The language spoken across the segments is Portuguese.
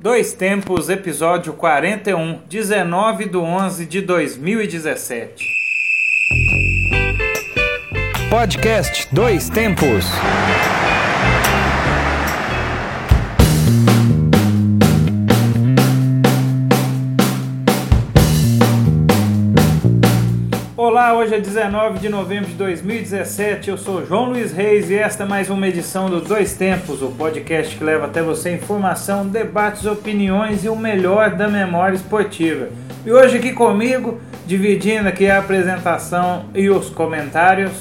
Dois Tempos, episódio 41, 19 de 11 de 2017. Podcast Dois Tempos. Hoje é 19 de novembro de 2017. Eu sou João Luiz Reis e esta é mais uma edição do Dois Tempos, o podcast que leva até você informação, debates, opiniões e o melhor da memória esportiva. E hoje aqui comigo, dividindo aqui a apresentação e os comentários,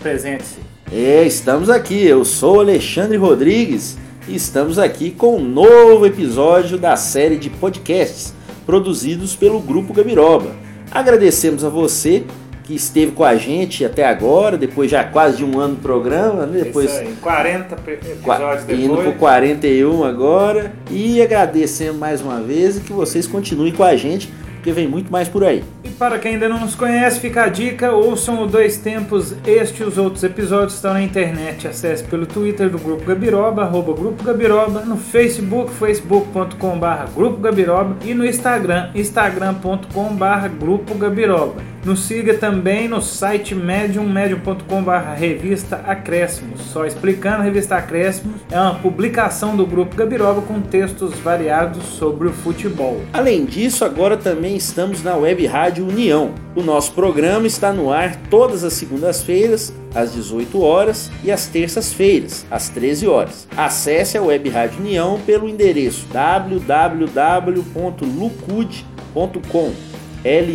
presente-se. É, estamos aqui. Eu sou Alexandre Rodrigues e estamos aqui com um novo episódio da série de podcasts produzidos pelo Grupo Gabiroba. Agradecemos a você que esteve com a gente até agora, depois já quase de um ano do programa, né? Depois Isso aí, 40 episódios depois. indo pro 41 agora. E agradecemos mais uma vez e que vocês continuem com a gente, porque vem muito mais por aí. E para quem ainda não nos conhece, fica a dica, ouçam o Dois Tempos, este e os outros episódios estão na internet. Acesse pelo Twitter do Grupo Gabiroba, arroba Grupo Gabiroba, no Facebook, facebook.com barra Grupo Gabiroba e no Instagram, instagram.com barra Grupo Gabiroba. Nos siga também no site medium, medium.com barra Revista Acréscimos. Só explicando, a Revista Acréscimos é uma publicação do Grupo Gabiroba com textos variados sobre o futebol. Além disso, agora também estamos na Web Rádio União. O nosso programa está no ar todas as segundas-feiras, às 18 horas, e às terças-feiras, às 13 horas. Acesse a Web Rádio União pelo endereço www.lucud.com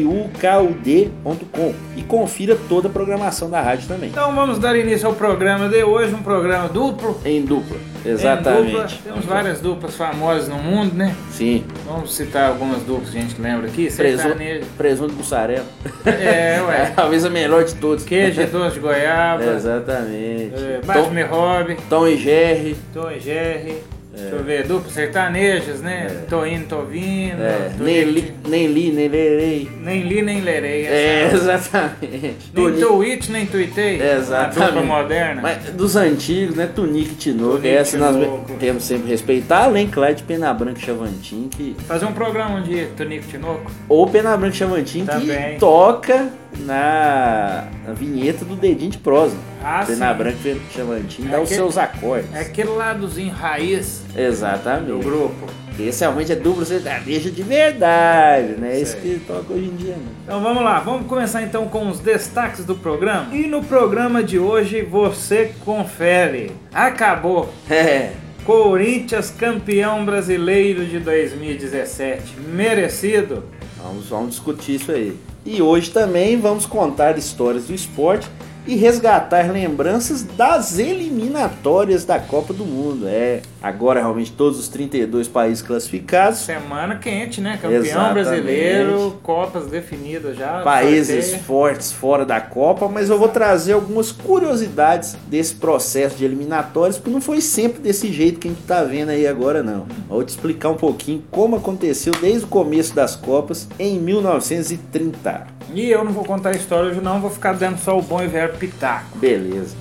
lucud.com e confira toda a programação da rádio também. Então vamos dar início ao programa de hoje, um programa duplo. Em dupla, exatamente. Em dupla. Temos várias duplas famosas no mundo, né? Sim. Vamos citar algumas duplas que a gente lembra aqui. Presunto, presunto mussarela. É, ué. Talvez a melhor de todos. Queijo e doce de goiaba. Exatamente. É, Bate-me Hobby. Tom e Jerry. Tom e Jerry. Deixa eu ver, duplas sertanejas, né? É. Tô indo, tô vindo. É, tô li, nem li, nem lerei. Nem li, nem lerei. É, essa- exatamente. Nem tweet, nem tuitei. Exatamente. A moderna. Mas dos antigos, né? Tunique e Tinoco. Tunique Essa nós temos sempre respeitar. Além, claro, de Pena Branca e Chavantin, que Fazer um programa um dia, Tonico Tinoco. ou Pena Branca e Chavantin Também. que toca na, na vinheta do dedinho de prosa. Ah, Pena sim. Branca e Chavantin É dá os aquele- seus acordes. É aquele ladozinho raiz do Exatamente. grupo. Esse realmente é duplo sertanejo de verdade, né? Sei. Isso que toca hoje em dia, né? Então vamos lá, vamos começar então com os destaques do programa. E no programa de hoje você confere. Acabou. É. Corinthians campeão brasileiro de 2017. Merecido. Vamos, vamos discutir isso aí. E hoje também vamos contar histórias do esporte e resgatar lembranças das eliminatórias da Copa do Mundo. É, agora realmente todos os 32 países classificados, Semana quente, né? Campeão Exatamente. brasileiro, Copas definidas já. países sorteio. fortes fora da Copa, mas eu vou trazer algumas curiosidades desse processo de eliminatórias, porque não foi sempre desse jeito que a gente tá vendo aí agora não. Vou te explicar um pouquinho como aconteceu desde o começo das Copas em 1930. E eu não vou contar a história hoje, não. Vou ficar dando só o bom e velho pitaco. Beleza.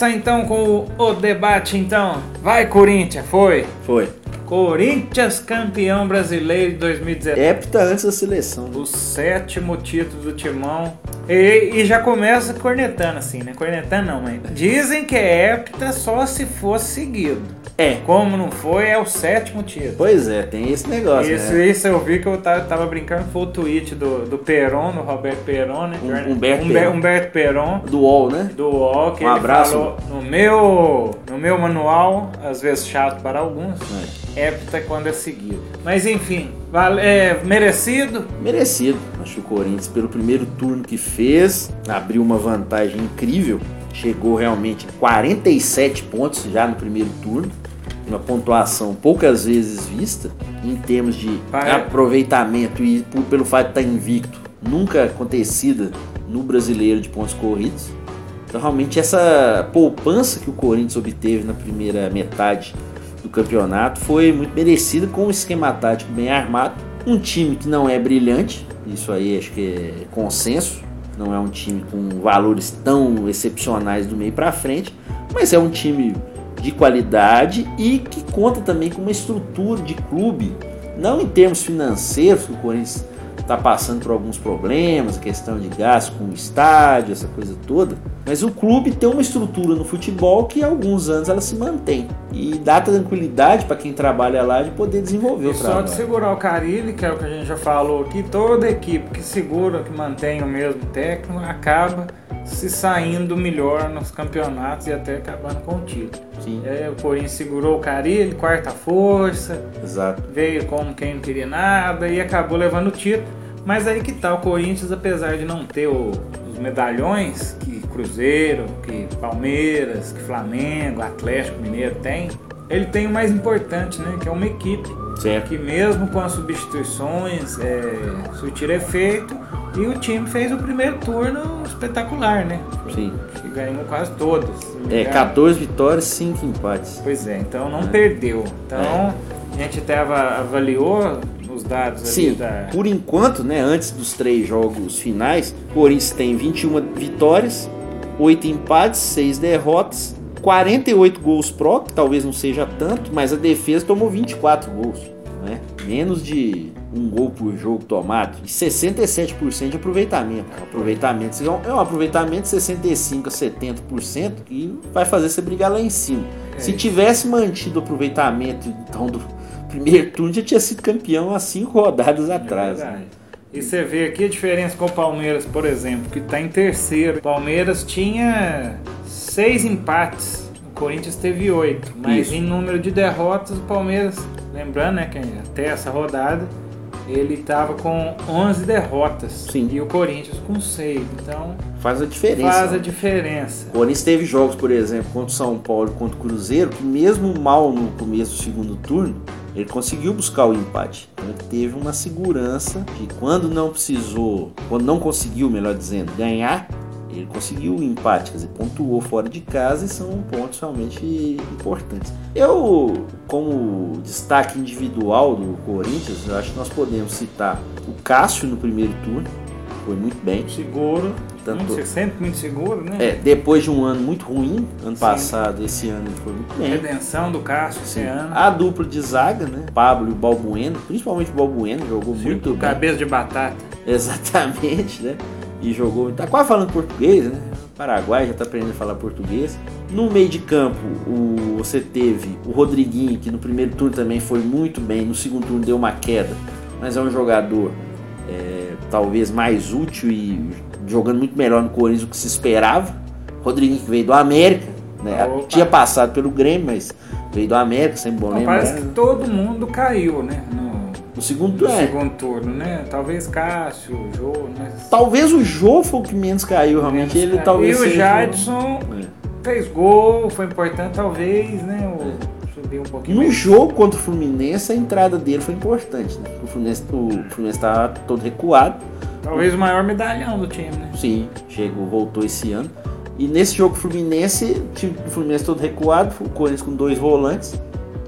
Começar então com o, o debate então. Vai Corinthians, foi. Foi. Corinthians campeão brasileiro de 2017. Hepta antes da seleção. né? O sétimo título do Timão. E, e já começa cornetando assim, né? Cornetando não, mas dizem que é hepta só se fosse seguido. É. Como não foi, é o sétimo título. Pois é, tem esse negócio, Isso, né? isso eu vi que eu tava, tava brincando, foi o tweet do, do Peron, do Roberto Peron, né? Um- Humberto Humber- Peron. Humberto Peron, Do UOL, né? do UOL, que Um ele abraço. falou no meu, no meu manual, às vezes chato para alguns, hepta é quando é seguido. Mas enfim, vale, é merecido, Merecido. Acho que o Corinthians, pelo primeiro turno que fez, abriu uma vantagem incrível. Chegou realmente a 47 pontos já no primeiro turno. Uma pontuação poucas vezes vista em termos de Pare- aproveitamento e por- pelo fato de estar invicto, nunca acontecida no brasileiro de pontos corridos. Então, realmente, essa poupança que o Corinthians obteve na primeira metade do campeonato foi muito merecida com um esquema tático bem armado. Um time que não é brilhante, isso aí acho que é consenso, não é um time com valores tão excepcionais do meio para frente, mas é um time de qualidade e que conta também com uma estrutura de clube, não em termos financeiros, que o Corinthians está passando por alguns problemas, questão de gasto com o estádio, essa coisa toda. Mas o clube tem uma estrutura no futebol que há alguns anos ela se mantém e dá tranquilidade para quem trabalha lá de poder desenvolver e o só trabalho. de segurar o Carilli, que é o que a gente já falou aqui, toda equipe que segura, que mantém o mesmo técnico, acaba se saindo melhor nos campeonatos e até acabando com o título. Sim. É, o Corinthians segurou o Carilli, quarta força, Exato. veio como quem não queria nada e acabou levando o título. Mas aí que tá, o Corinthians, apesar de não ter o- os medalhões que Cruzeiro, que Palmeiras, que Flamengo, Atlético Mineiro tem, ele tem o mais importante, né? Que é uma equipe. Certo. Que mesmo com as substituições é, surtiram efeito e o time fez o primeiro turno espetacular, né? Sim. Que ganhou quase me É, engano. 14 vitórias, 5 empates. Pois é, então não perdeu. Então a gente até ava- avaliou os dados ali Sim, da. por enquanto, né, antes dos três jogos finais, o Corinthians tem 21 vitórias, 8 empates, 6 derrotas, 48 gols pró, que talvez não seja tanto, mas a defesa tomou 24 gols, né? Menos de um gol por jogo tomado e 67% de aproveitamento. O aproveitamento é um aproveitamento de 65 a 70% e vai fazer você brigar lá em cima. É Se isso. tivesse mantido o aproveitamento então do primeiro turno já tinha sido campeão há cinco rodadas atrás. né? Verdade. E você vê aqui a diferença com o Palmeiras, por exemplo, que está em terceiro. O Palmeiras tinha seis empates, o Corinthians teve oito. Mas Isso. em número de derrotas, o Palmeiras, lembrando né, que até essa rodada, ele estava com 11 derrotas. Sim. E o Corinthians com seis. Então Faz a diferença. faz a né? diferença. O Corinthians teve jogos, por exemplo, contra o São Paulo e contra o Cruzeiro, que mesmo mal no começo do segundo turno, ele conseguiu buscar o empate. Então ele teve uma segurança de quando não precisou, quando não conseguiu, melhor dizendo, ganhar, ele conseguiu o empate, quer dizer, pontuou fora de casa e são pontos realmente importantes. Eu, como destaque individual do Corinthians, eu acho que nós podemos citar o Cássio no primeiro turno, foi muito bem. Seguro, Tanto- muito, sempre muito seguro, né? É, depois de um ano muito ruim, ano Sim. passado, esse ano ele foi muito bem. Redenção do Cássio esse Sim. ano. A dupla de zaga, né? Pablo e o Balbueno, principalmente o Balbueno, jogou muito bem. Cabeça de batata. Exatamente, né? E jogou. Tá quase falando português, né? Paraguai já tá aprendendo a falar português. No meio de campo, o, você teve o Rodriguinho, que no primeiro turno também foi muito bem, no segundo turno deu uma queda, mas é um jogador é, talvez mais útil e jogando muito melhor no Corinthians do que se esperava. Rodriguinho que veio do América, né? Opa. Tinha passado pelo Grêmio, mas veio do América, sempre bom lembrar. parece que todo mundo caiu, né? No, No segundo no turno, é. segundo turno, né? Talvez Cássio, Jô, né? Talvez o Jô foi o que menos caiu, realmente. Menos Ele caiu. talvez E o Jadson É. fez gol, foi importante, talvez, né? O, Subiu um pouquinho. No mais. jogo contra o Fluminense, a entrada dele foi importante. Né? O Fluminense o Fluminense estava todo recuado. Talvez o maior medalhão do time, né? Sim, chegou, voltou esse ano. E nesse jogo Fluminense, o time do Fluminense todo recuado, o Corinthians com dois volantes,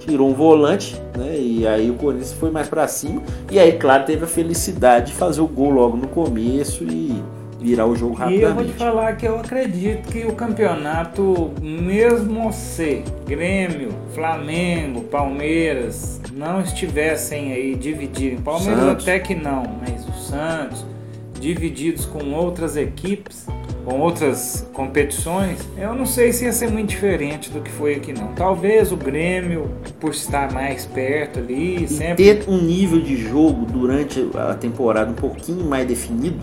tirou um volante, né? E aí o Corinthians foi mais pra cima. E aí, claro, teve a felicidade de fazer o gol logo no começo e virar o jogo E eu vou te rapidamente. falar que eu acredito que o campeonato, mesmo se Grêmio, Flamengo, Palmeiras não estivessem aí divididos, Palmeiras Santos. até que não, mas o Santos divididos com outras equipes, com outras competições, eu não sei se ia ser muito diferente do que foi aqui não. Talvez o Grêmio, por estar mais perto ali, E sempre ter um nível de jogo durante a temporada um pouquinho mais definido,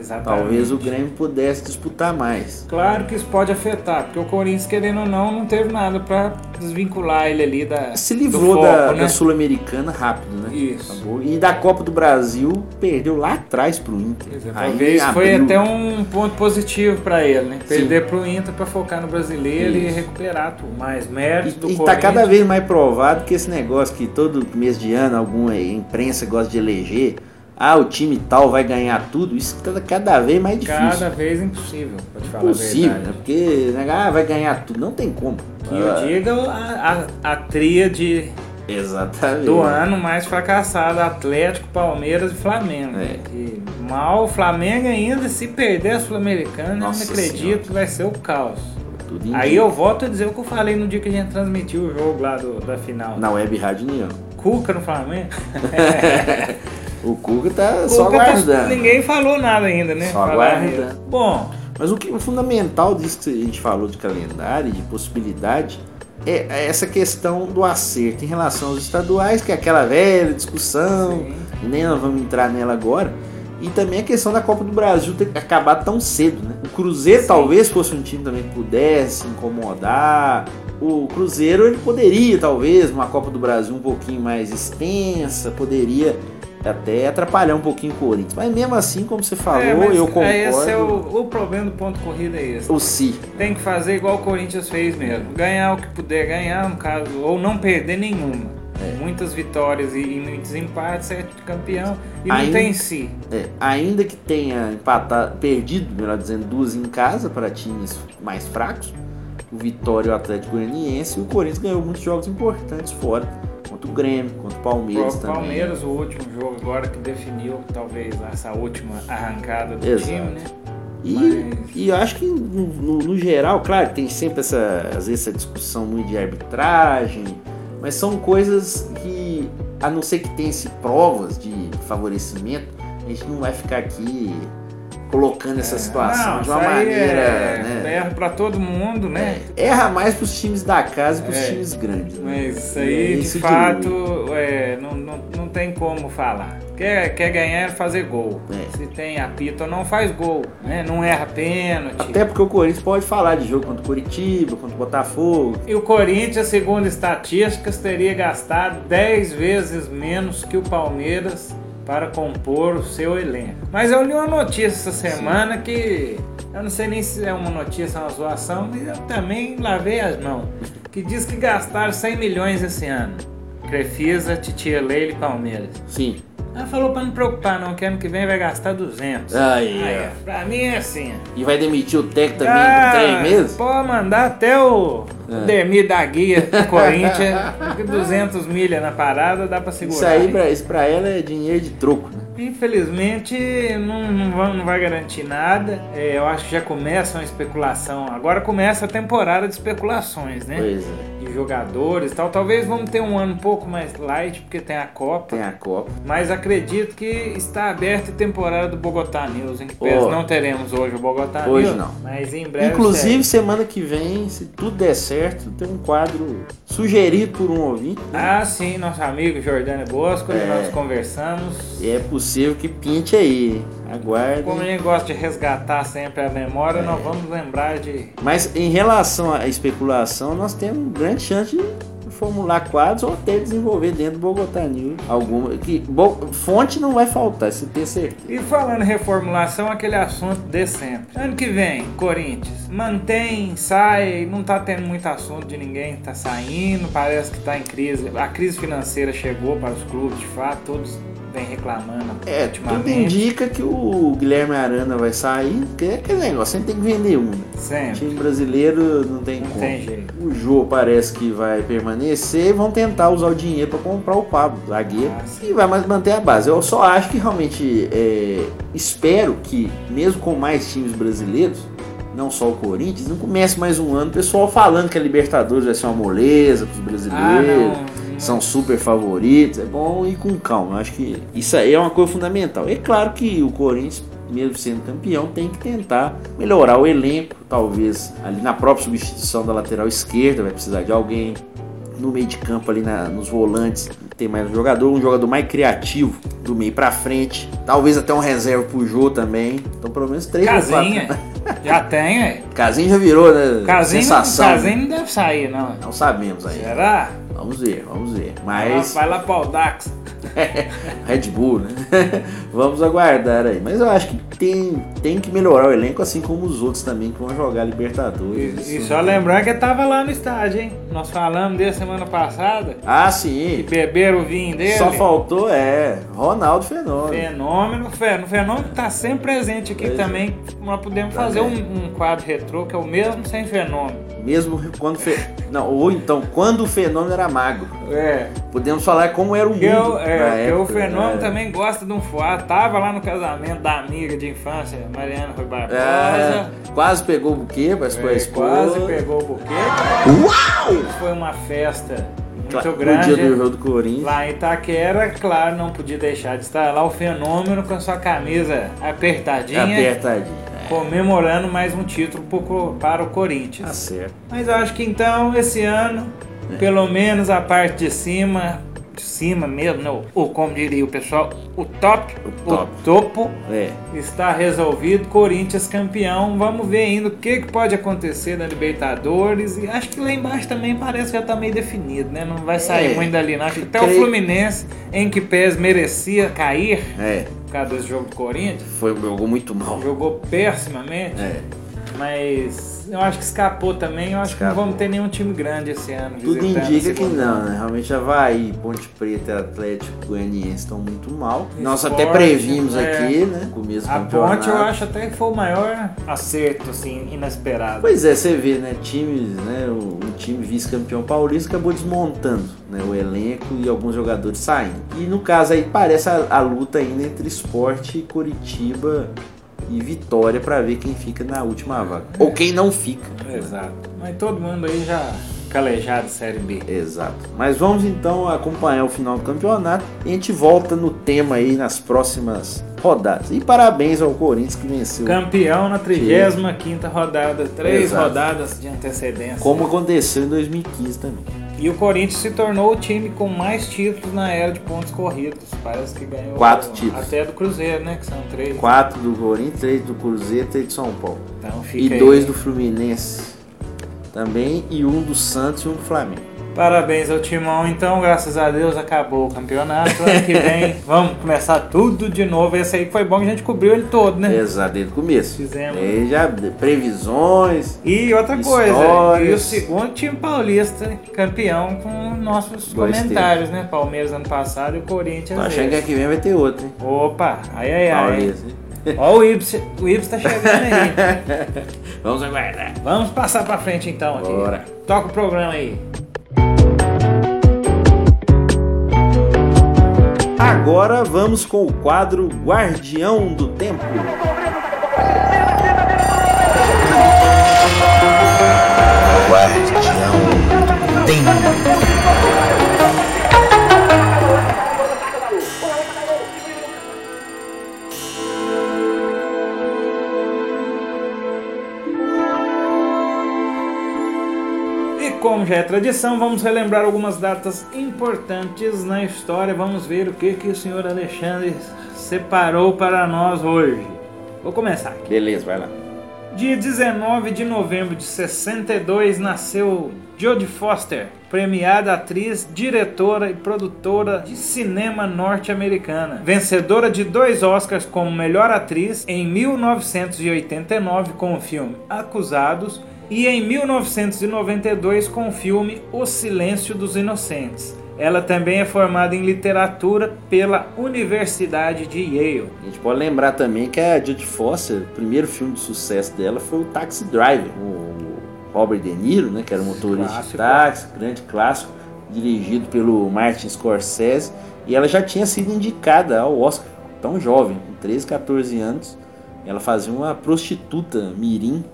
Exatamente. talvez o Grêmio pudesse disputar mais. Claro que isso pode afetar, porque o Corinthians, querendo ou não, não teve nada pra desvincular ele ali da. Se do livrou foco, da, né? da Sul-Americana rápido, né? Isso. Acabou. E da Copa do Brasil perdeu lá atrás pro Inter. Aí Talvez foi até um ponto positivo pra ele, né? Sim. Perder pro Inter pra focar no brasileiro e Isso. recuperar tudo. Mais méritos do E, e tá Corinthians. cada vez mais provado que esse negócio que todo mês de ano alguma imprensa gosta de eleger, ah, o time tal vai ganhar tudo, isso tá cada vez mais difícil. Cada vez impossível, pra te falar Impossível, a né? verdade. Porque né, ah, vai ganhar tudo. Não tem como. Que eu diga a, a, a tríade Exatamente. do ano mais fracassado, Atlético, Palmeiras e Flamengo. É. E mal o Flamengo ainda, se perder a Sul-Americana, eu não acredito que vai ser o caos. Aí eu volto a dizer o que eu falei no dia que a gente transmitiu o jogo lá do- da final. Na Web Rádio União. Cuca no Flamengo. O Cuca tá só Cuca tá- aguardando. Ninguém falou nada ainda, né? Só aguardando. Bom, Mas o que o fundamental disso que a gente falou de calendário e de possibilidade é é essa questão do acerto em relação aos estaduais, que é aquela velha discussão, Sim. e nem nós vamos entrar nela agora. E também a questão da Copa do Brasil ter acabado tão cedo, né? O Cruzeiro Sim. talvez fosse um time também que pudesse incomodar. O Cruzeiro ele poderia, talvez, numa Copa do Brasil um pouquinho mais extensa, poderia até atrapalhar um pouquinho o Corinthians. Mas mesmo assim, como você falou, é, eu concordo. Esse é o, o problema do ponto corrida é esse. O si. Tem que fazer igual o Corinthians fez mesmo. Ganhar o que puder ganhar, no caso, ou não perder nenhuma. É. Muitas vitórias e, e muitos empates, é campeão. E não Ainda- tem si. É, ainda que tenha empatado, perdido, melhor dizendo, duas em casa para times mais fracos, o Vitória e o Atlético Goianiense, e o Corinthians ganhou muitos jogos importantes fora, contra o Grêmio, contra o O Palmeiras próprio também. Palmeiras, o último jogo agora que definiu talvez essa última arrancada do Exato. time, né? E, Mas- e eu acho que no, no- no geral, claro, tem sempre essa, às vezes, essa discussão muito de arbitragem, mas são coisas que, a não ser que tenha-se provas de favorecimento, a gente não vai ficar aqui colocando essa situação Não, de uma maneira. é, né? erra pra todo mundo, né? É, erra mais pros times da casa e pros É. times grandes. né? Mas isso É aí, de isso de fato, é, não, não, não tem como falar. Quer, quer ganhar é fazer gol. É. Se tem apito não faz gol, né? Não erra pênalti. Até porque o Corinthians pode falar de jogo contra o Curitiba, contra o Botafogo. E o Corinthians, segundo estatísticas, teria gastado 10 vezes menos que o Palmeiras para compor o seu elenco. Mas eu li uma notícia essa semana que eu não sei nem se é uma notícia ou uma zoação, mas eu também lavei as mãos. Que diz que gastaram 100 milhões esse ano. Crefisa, Titia Leile e Palmeiras. Sim. Ela falou pra não preocupar não, que ano que vem vai gastar 200. Aí, Aí, ó, pra mim é assim. E vai demitir o técnico também Ah, três meses? Pode mandar até o É. Demir da Guia do Corinthians, porque 200 milha na parada dá pra segurar. Isso aí, pra, isso pra ela é dinheiro de troco, né? Infelizmente não, não, vai, não vai garantir nada. É, eu acho que já começa uma especulação. Agora começa a temporada de especulações, né? Pois é. De jogadores e tal. Talvez vamos ter um ano um pouco mais light, porque tem a Copa. Tem a Copa. Mas acredito que está aberta a temporada do Bogotá News. Em que Oh. não teremos hoje o Bogotá Hoje News. não. Mas em breve. Inclusive, será. semana que vem, se tudo der certo, tem um quadro sugerido por um ouvinte. né? Ah, sim, nosso amigo Jordânia Bosco, É. nós conversamos. É possível que pinte aí. Hein? Aguardem. Como a gente gosta de resgatar sempre a É. memória, nós vamos lembrar de. Mas em relação à especulação, nós temos grande chance de formular quadros ou até desenvolver dentro do Bogotá News alguma. Que, bo- fonte não vai faltar, isso tem certeza. E falando em reformulação, aquele assunto de sempre. Ano que vem, Corinthians, mantém, sai, não tá tendo muito assunto de ninguém tá saindo, parece que tá em crise. A crise financeira chegou para os clubes, de fato, todos vêm reclamando É, tudo ultimamente. indica que o Guilherme Arana vai sair, porque é aquele negócio, sempre tem que vender um. Né? O Sempre. time brasileiro não tem Não como. tem jeito. O Jô parece que vai permanecer e vão tentar usar o dinheiro para comprar o Pablo, zagueiro, Ah, e vai mais manter a base. Eu só acho que realmente é, espero que, mesmo com mais times brasileiros, não só o Corinthians, não comece mais um ano o pessoal falando que a Libertadores vai ser uma moleza para os brasileiros. Ah, não. São super favoritos, é bom ir com calma. Eu acho que isso aí é uma coisa fundamental. É claro que o Corinthians, mesmo sendo campeão, tem que tentar melhorar o elenco. Talvez ali na própria substituição da lateral esquerda vai precisar de alguém. No meio de campo, ali na- nos volantes, tem mais um jogador, um jogador mais criativo do meio pra frente. Talvez até um reserva pro Jô também. Então, pelo menos três ou Casinha. Já tem, é. Casinha já virou, né? Casinho, Sensação. Casinho não deve sair, não. Não sabemos ainda. Será? Vamos ver, vamos ver. Vai Mas. lá- Vai lá para o Dax. Red Bull, né? Vamos aguardar aí. Mas eu acho que tem, tem que melhorar o elenco, assim como os outros também que vão jogar Libertadores. E, e só lembrando que tava lá no estádio, hein? Nós falamos dele semana passada. Ah, sim. beberam o vinho dele. Só faltou, é, Ronaldo Fenômeno. Fenômeno, fenômeno, fenômeno que tá sempre presente aqui Pois é. também. Nós podemos Tá fazer um, um quadro retrô que é o mesmo sem fenômeno. Mesmo quando. Fe... Não, ou então, quando o fenômeno era magro. É. Podemos falar como era o mundo. Que eu, é, na que o época, fenômeno né? também gosta de um fuá. Tava lá no casamento da amiga de infância, Mariana Rui Barbosa. É, quase pegou o buquê pra É, esposa. quase pegou o buquê. Uau! Foi uma festa muito No grande. dia do jogo do Corinthians. Lá em Itaquera, claro, não podia deixar de estar lá o fenômeno com a sua camisa apertadinha, Apertadinho. Comemorando mais um título para o Tá Corinthians. certo. Mas eu acho que então, esse ano, É. pelo menos a parte de cima, de cima mesmo, não, ou como diria o pessoal, o top, O top. topo, É. está resolvido. Corinthians campeão. Vamos ver ainda o que, que pode acontecer na Libertadores. E acho que lá embaixo também parece que já está meio definido, né? Não vai sair É. muito dali, não. Acho que até o Fluminense, em que pés merecia cair É. causa desse jogo do Corinthians, Foi, jogou muito mal. jogou pessimamente. É. Mas eu acho que escapou também. Eu acho que Escapou. não vamos ter nenhum time grande esse ano. Tudo indica que não, né? Realmente Havaí, Ponte Preta Atlético Goianiense estão muito mal. Nós até Esporte, previmos é. aqui, né? Começo A campeonato. ponte eu acho até que foi o maior acerto, assim, inesperado. Pois é, você vê, né? Times, né? O, o time vice-campeão paulista acabou desmontando né, o elenco e alguns jogadores saindo. E no caso aí parece a, a luta ainda entre esporte, Curitiba e Vitória pra ver quem fica na última vaga. Ou quem não fica. Exato. Mas todo mundo aí já calejado Série B. Exato. Mas vamos então acompanhar o final do campeonato e a gente volta no tema aí nas próximas rodadas. E parabéns ao Corinthians que venceu. Campeão na 35ª rodada, três Exato. rodadas de antecedência. Como aconteceu em 2015 também. E o Corinthians se tornou o time com mais títulos na era de pontos corridos. Parece que ganhou Quatro títulos. até do Cruzeiro, né? Que são três. Quatro do Corinthians, três do Cruzeiro, três do São Paulo. Então E aí. dois do Fluminense também, e um do Santos e um do Flamengo. Parabéns ao Timão, então, graças a Deus acabou o campeonato. Ano que vem vamos começar tudo de novo. Esse aí foi bom que a gente cobriu ele todo, né? Exato, desde o começo. Fizemos. E já previsões. E outra coisa, e o Histórias. segundo time paulista campeão com nossos Dois comentários, né? Palmeiras ano passado e o Corinthians. Tô achando que ano que vem vai ter outro, hein? Opa, ai ai ai. Paulista? Ó o Ibs, o Ibs tá chegando aí. Vamos aguardar. Vamos passar pra frente então aqui. Bora. Toca o programa aí. Agora vamos com o quadro Guardião do Tempo. E como já é tradição, vamos relembrar algumas datas importantes na história. Vamos ver o que, que o senhor Alexandre separou para nós hoje. Vou começar aqui. Beleza, vai lá. Dia 19 de novembro de 62 nasceu Jodie Foster, premiada atriz, diretora e produtora de cinema norte-americana. Vencedora de dois Oscars como melhor atriz em 1989 com o filme Acusados e em 1992 com o filme O Silêncio dos Inocentes. Ela também é formada em literatura pela Universidade de Yale. A gente pode lembrar também que a Jodie Foster, o primeiro filme de sucesso dela foi o Taxi Driver, o Robert De Niro, né, que era o motorista de Clássico. táxi, grande clássico, dirigido pelo Martin Scorsese, e ela já tinha sido indicada ao Oscar, tão jovem, com 13, 14 anos. Ela fazia uma prostituta mirim,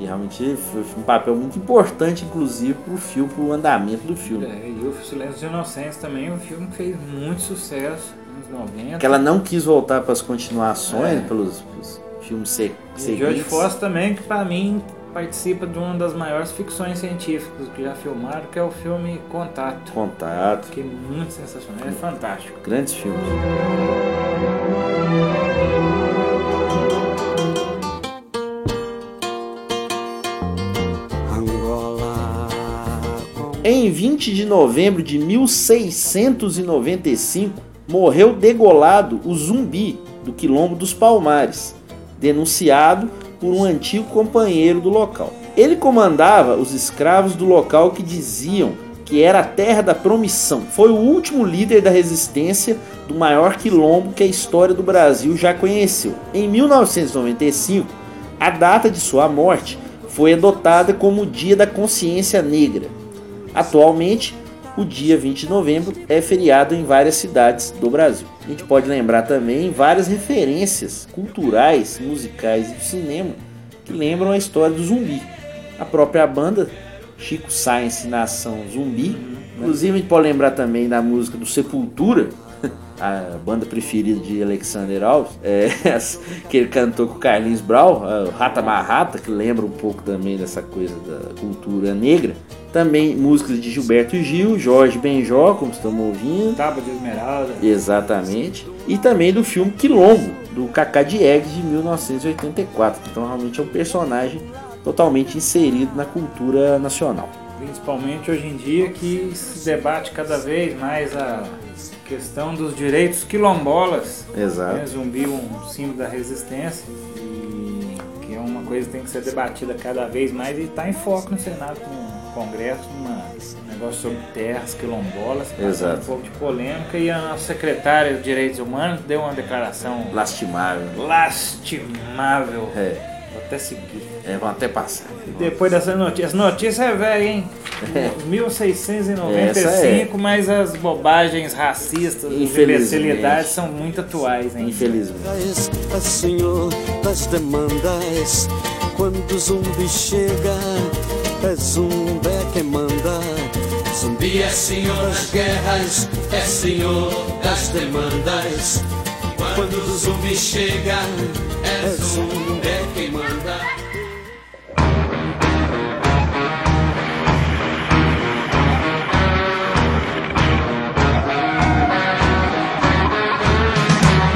e realmente foi um papel muito importante, inclusive, para o filme, para o andamento do filme. É, e o Silêncio dos Inocentes também é um filme que fez muito sucesso nos 90. Que ela não quis voltar para as continuações, É. pelos, pelos filmes se, E o George seguintes. Foster também, que pra mim participa de uma das maiores ficções científicas que já filmaram, que é o filme Contato. Contato, Que é muito sensacional, é fantástico. grandes filmes. Em 20 de novembro de 1695, morreu degolado o zumbi do Quilombo dos Palmares, denunciado por um antigo companheiro do local. Ele comandava os escravos do local que diziam que era a terra da promissão. Foi o último líder da resistência do maior quilombo que a história do Brasil já conheceu. Em 1995, a data de sua morte foi adotada como o Dia da Consciência Negra. Atualmente, o dia 20 de novembro é feriado em várias cidades do Brasil. A gente pode lembrar também várias referências culturais, musicais e do cinema que lembram a história do zumbi. A própria banda Chico Science Nação Zumbi. Inclusive a gente pode lembrar também da música do Sepultura, a banda preferida de Alexander Alves, é, que ele cantou com o Carlinhos Brau, o Rata Barrata, que lembra um pouco também dessa coisa da cultura negra. Também músicas de Gilberto Gil, Jorge Benjó, como estamos ouvindo. Tábua de Esmeralda. Exatamente. E também do filme Quilombo, do Cacá Diegues, de 1984. Então realmente é um personagem totalmente inserido na cultura nacional. Principalmente hoje em dia que se debate cada vez mais a questão dos direitos quilombolas. Exato. Né? Zumbi um símbolo da resistência e que é uma coisa que tem que ser debatida cada vez mais e está em foco no Senado, no Congresso, um negócio sobre terras quilombolas, Exato. um pouco de polêmica e a nossa secretária de Direitos Humanos deu uma declaração Lastimável. lastimável. É, até seguir. é vão até passar. E depois dessas notícias, notícia é velha, hein? 1695, mas as bobagens racistas, as Infelizmente. imbecilidades são muito atuais, hein? Infelizmente. A senhor das demandas. Quando o zumbi chega, é zumbi quem manda. Zumbi é senhor das guerras, é senhor das demandas. Quando o zumbi chega, é zumbi quem manda.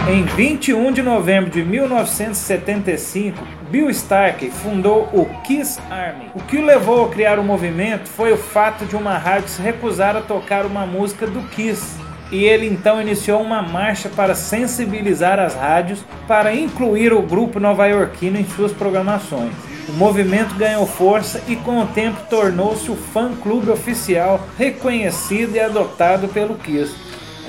Em 21 de novembro de 1975, Bill Starkey fundou o Kiss Army. O que o levou a criar o movimento foi o fato de uma rádio se recusar a tocar uma música do Kiss. E ele então iniciou uma marcha para sensibilizar as rádios para incluir o grupo nova-iorquino em suas programações. O movimento ganhou força e com o tempo tornou-se o fã-clube oficial reconhecido e adotado pelo Kiss.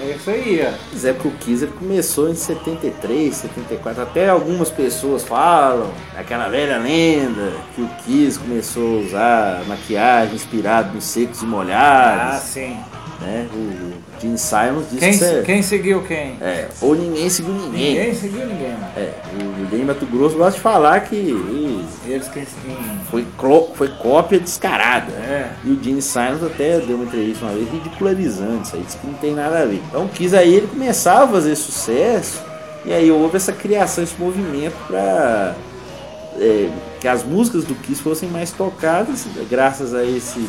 É isso aí, ó. Pois é, porque o Kiss começou em 73, 74. Até algumas pessoas falam aquela velha lenda que o Kiss começou a usar maquiagem inspirada nos secos e Ah, molhados. sim. Né? O Gene Simons disse Quem, que é, quem seguiu quem? é, ou ninguém seguiu ninguém. Ninguém seguiu ninguém, mano. É, o Dei Mato Grosso gosta de falar que Eles quem... foi, foi cópia descarada. É. E o Gene Simons até deu uma entrevista uma vez ridicularizando isso aí, disse que não tem nada a ver. Então quis aí ele começava a fazer sucesso, e aí houve essa criação, esse movimento para que as músicas do Kiss fossem mais tocadas, graças a esse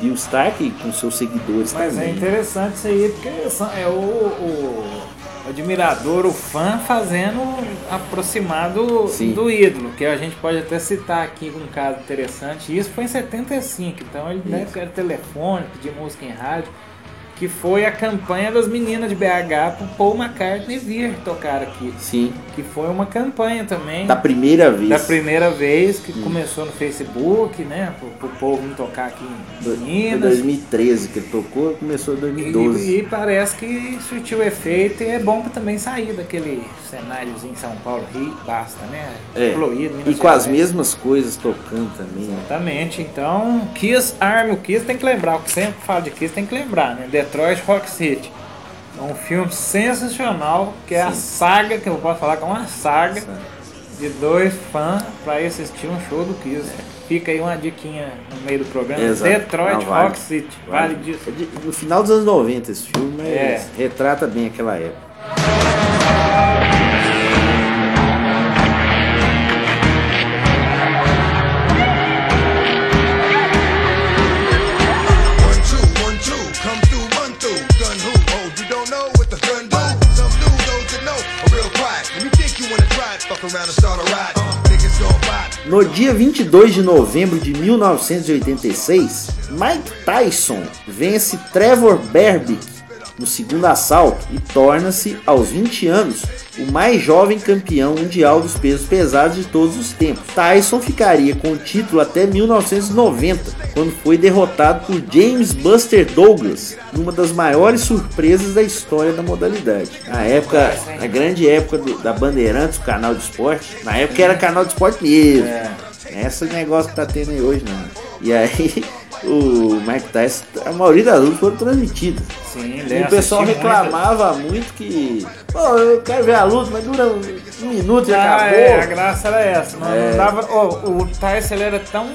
Bill Stark com seus seguidores Mas é também. interessante isso aí, porque é o, o admirador, o fã fazendo aproximado Sim. do ídolo, que a gente pode até citar aqui um caso interessante. Isso foi em 75, então ele deve ter telefone, pedir música em rádio, que foi a campanha das meninas de BH pro Paul McCartney vir tocar aqui. Sim, Que foi uma campanha também. da primeira vez. Da primeira vez que começou no Facebook, né? Pro, pro povo vir tocar aqui em Foi Minas. 2013 que ele tocou, começou em 2012. E, e parece que surtiu efeito e é bom pra também sair daquele cenáriozinho em São Paulo, Rio, basta, né? É, e Minas com as mesmas coisas tocando também. Exatamente, então Kiss Army, o Kiss tem que lembrar, o que sempre fala de Kiss tem que lembrar, né? Detroit Rock City. É um filme sensacional, que é a Sim. saga, que eu posso falar que é uma saga de dois fãs ir assistir um show do Kiss. Fica aí uma diquinha no meio do programa. Exato. Detroit Não, vale. Rock City, vale disso. É de- no final dos anos 90 esse filme, É. retrata bem aquela época. No dia 22 de novembro de 1986, Mike Tyson vence Trevor Berbick no segundo assalto e torna-se, aos 20 anos, o mais jovem campeão mundial dos pesos pesados de todos os tempos. Tyson ficaria com o título até 1990, quando foi derrotado por James Buster Douglas, numa das maiores surpresas da história da modalidade. Na época, na grande época do- da Bandeirantes, o canal de esporte, na época era canal de esporte mesmo. É. Esse negócio que tá tendo aí hoje, não. E aí, o Mike Tyson, a maioria das lutas foram transmitidas. Sim, E o pessoal reclamava muito que, pô, eu quero ver a luta, mas dura um minuto e Ah, acabou. é, a graça era essa. Não, É. não dava. ó, o Tyson era tão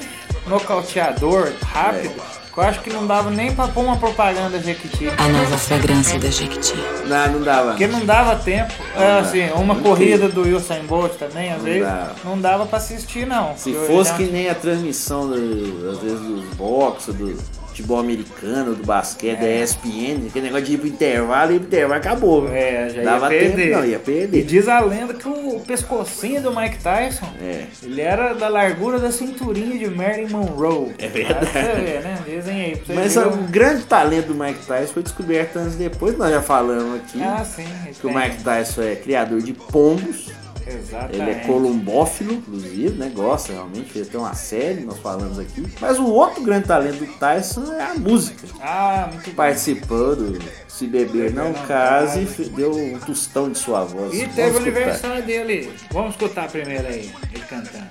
nocauteador, rápido, que eu acho que não dava nem pra pôr uma propaganda Jequiti. A nova fragrância da Jequiti. Não, não dava. Porque não dava tempo. É, assim, uma corrida do Usain Bolt também, às Não vezes, dava. não dava pra assistir, não. Se fosse já- que nem a transmissão, do, às vezes, dos boxe, do futebol americano, do basquete, da ESPN, aquele negócio de ir pro intervalo, ir pro intervalo, acabou. É, já Dava ia perder. tempo, não, ia E perder. diz a lenda que o pescocinho do Mike Tyson, É. ele era da largura da cinturinha de Marilyn Monroe. É verdade. Pra você ver, né? Dizem aí, pra Mas ver. o grande talento do Mike Tyson foi descoberto anos depois, nós já falamos aqui, Ah, sim. que o tem. Mike Tyson é criador de pombos, Exatamente. ele é columbófilo, inclusive, né? Gosta realmente, fez até uma série, nós falamos aqui. Mas o outro grande talento do Tyson é a música. Ah, muito bom. Participou do Se Beber Não Não Case e Case. fe- deu um tostão de sua voz. E Vamos teve o aniversário dele. Vamos escutar primeiro aí, ele cantando.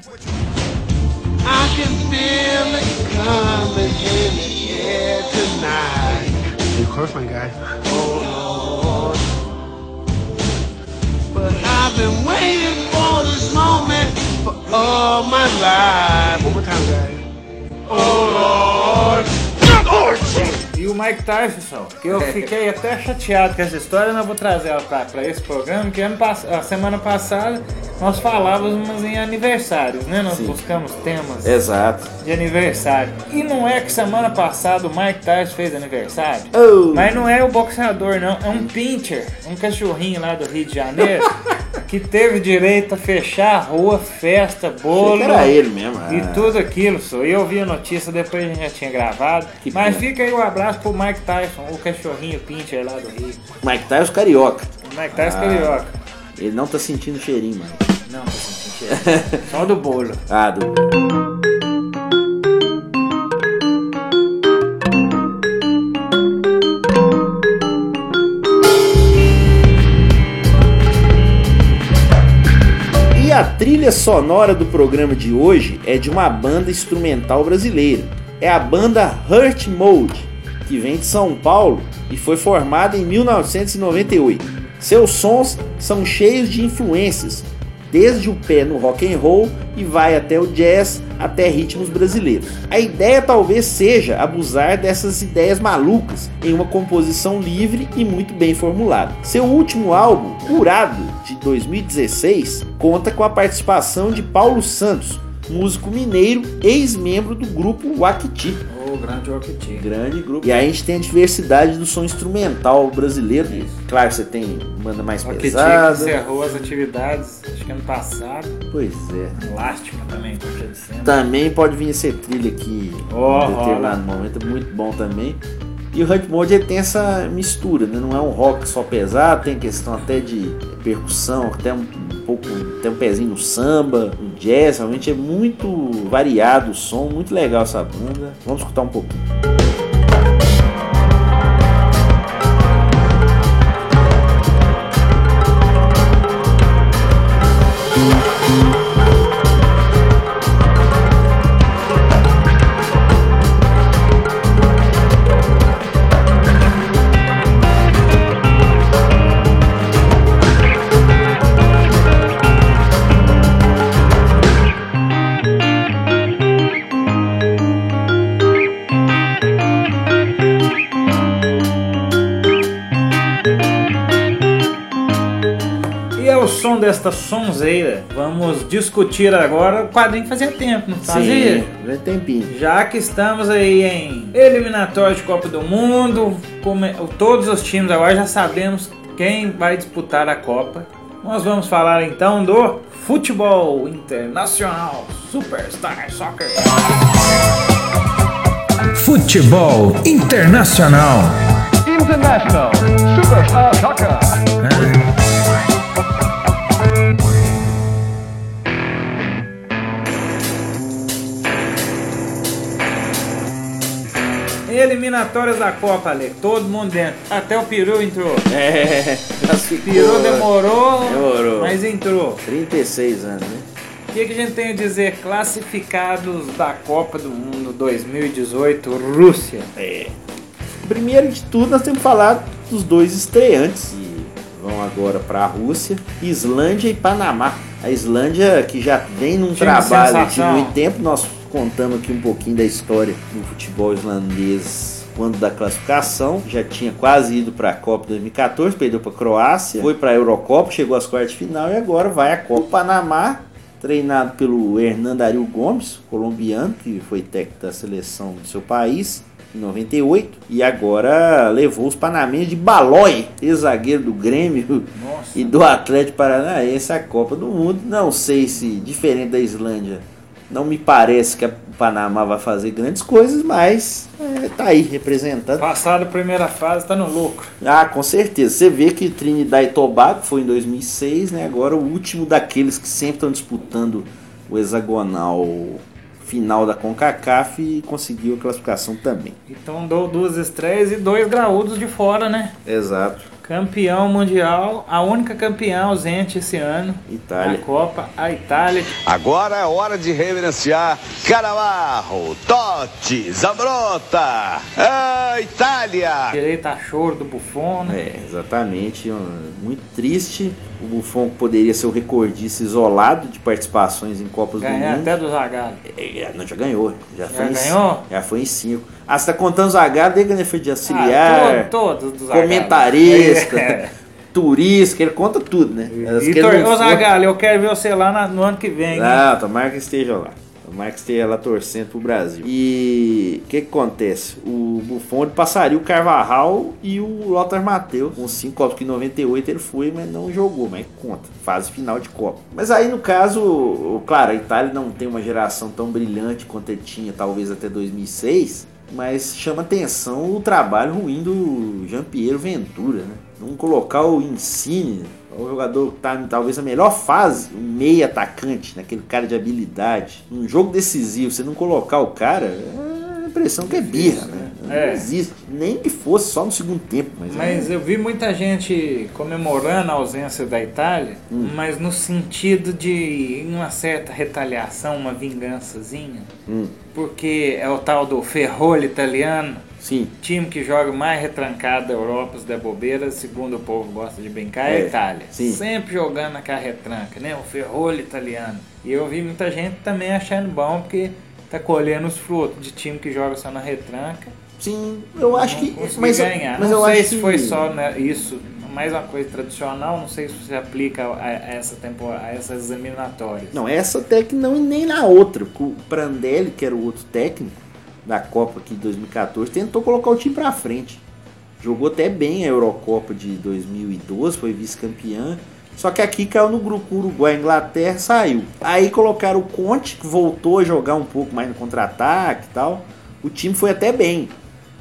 I can feel it coming in the air tonight. Of course, my guy. Oh But I've been waiting for this moment for all my life. One more time, guy. Oh Lord. Oh, E o Mike Tyson, que eu fiquei até chateado com essa história, mas vou trazer ela pra, pra esse programa, que ano, a semana passada nós falávamos em aniversários, né? Nós Sim. buscamos temas Exato. de aniversário. E não é que semana passada o Mike Tyson fez aniversário? Oh. Mas não é o boxeador, não. É um pincher, um cachorrinho lá do Rio de Janeiro, que teve direito a fechar a rua, festa, bolo. era ele mesmo. E ah. tudo aquilo, só. E eu vi a notícia, depois a gente já tinha gravado. Que Mas pena. fica aí o abraço pro Mike Tyson, o cachorrinho pincher lá do Rio. Mike Tyson carioca. Mike Tyson Ah. carioca. Ele não tá sentindo cheirinho, mano. Não, tô sentindo cheiro. Só do bolo. Ah, do... E a trilha sonora do programa de hoje é de uma banda instrumental brasileira. É a banda Hurt Mode, que vem de São Paulo e foi formada em 1998. Seus sons são cheios de influências, desde o pé no rock and roll e vai até o jazz, até ritmos brasileiros. A ideia talvez seja abusar dessas ideias malucas em uma composição livre e muito bem formulada. Seu último álbum, Curado, de 2016, conta com a participação de Paulo Santos, músico mineiro, ex-membro do grupo Wakiti. O grande Rocket Grande grupo. E aí a gente tem a diversidade do som instrumental brasileiro. Claro, você tem banda mais Rocket pesada. encerrou as atividades, acho que ano passado. Pois é. Elástica também, cena. Também pode vir essa trilha aqui Ó, em determinado momento, é muito bom também. E o Hunt Mode tem essa mistura, né? Não é um rock só pesado, tem questão até de percussão, até um pouco, tem um pezinho no samba, no jazz, realmente é muito variado o som, muito legal essa banda. Vamos escutar um pouquinho. Desta sonzeira, vamos discutir agora o quadrinho que fazia tempo, não fazia? Sim, já tem tempinho. Já que estamos aí em eliminatório de Copa do Mundo, come- todos os times agora já sabemos quem vai disputar a Copa. Nós vamos falar então do futebol internacional Superstar Soccer. Futebol Internacional. International Superstar Soccer. Eliminatórias da Copa, Ale. Todo mundo dentro. Até o Peru entrou. É, classificou. Peru demorou, Demorou. mas entrou. 36 anos, né? O que, que a gente tem a dizer? Classificados da Copa do Mundo 2018, Rússia. É. Primeiro de tudo, nós temos que falar dos dois estreantes que vão agora para a Rússia, Islândia e Panamá. A Islândia que já vem num Time trabalho de muito tempo, nós contamos aqui um pouquinho da história do futebol islandês quando da classificação, já tinha quase ido para a Copa 2014, perdeu para a Croácia, foi para a Eurocopa, chegou às quartas de final e agora vai à Copa Panamá, treinado pelo Hernando Ariel Gomes, colombiano, que foi técnico da seleção do seu país em 98 e agora levou os panamenhos de Balói, ex-zagueiro do Grêmio Nossa. e do Atlético Paranaense à Copa do Mundo. Não sei se diferente da Islândia, não me parece que a- o Panamá vai fazer grandes coisas, mas é, tá aí representando. Passada a primeira fase, tá no lucro. Ah, com certeza. Você vê que Trinidad e Tobago foi em 2006, né? Agora o último daqueles que sempre estão disputando o hexagonal final da CONCACAF e conseguiu a classificação também. Então dou duas estreias e dois graúdos de fora, né? Exato. Campeão mundial, a única campeã ausente esse ano Itália. na Copa, a Itália. Agora é hora de reverenciar Canavarro, Totti, Zambrota, a Itália. Direito a choro do Buffon, né? É, exatamente. Muito triste. O Buffon poderia ser o recordista isolado de participações em Copas Ganhar do Mundo. até do Zagallo. É, não, já ganhou. Já, foi em ganhou? ci- Já foi em cinco. Ah, você tá contando o Zagallo, ele foi de Ah, auxiliar, todo- todos do Zagallo. comentarista, É. turista, ele conta tudo, né? As E que ele tor- não Ô Zagallo, eu quero ver você lá na- no ano que vem. Ah, tomara que esteja lá. Tomara que esteja lá torcendo pro Brasil. E o que, que acontece? O Buffon passaria o Carvajal e o Lothar Matheus. Com cinco Copas que em 98 ele foi, mas não jogou, mas conta. Fase final de Copa. Mas aí no caso, o- claro, a Itália não tem uma geração tão brilhante quanto ele tinha, talvez até 2006. Mas chama atenção o trabalho ruim do Jean-Pierre Ventura, né? Não colocar o Insigne, o jogador que tá talvez a melhor fase, um meio atacante, naquele cara de habilidade. Num jogo decisivo, você não colocar o cara, é a impressão que é birra, né? Não É. existe. Nem que fosse só no segundo tempo, mas, Mas é, eu vi muita gente comemorando a ausência da Itália, Hum. mas no sentido de uma certa retaliação, uma vingançazinha. Hum. Porque é o tal do ferrolho italiano, sim, time que joga mais retrancado da Europa, os da bobeira, segundo o povo gosta de brincar, é, É, a Itália. sim. Sempre jogando naquela retranca, né? O ferrolho italiano. E eu vi muita gente também achando bom, porque tá colhendo os frutos de time que joga só na retranca. sim, eu acho que. Mas, ganhar. mas não eu sei acho se que foi só né, isso, mais uma coisa tradicional, não sei se se aplica a, a essa temporada, a essas eliminatórias. Não, essa que não e nem na outra. O Prandelli, que era o outro técnico da Copa aqui de 2014, tentou colocar o time pra frente. Jogou até bem a Eurocopa de 2012, foi vice-campeã. Só que aqui caiu no grupo Uruguai, Inglaterra, saiu. Aí colocaram o Conte, que voltou a jogar um pouco mais no contra-ataque e tal. O time foi até bem.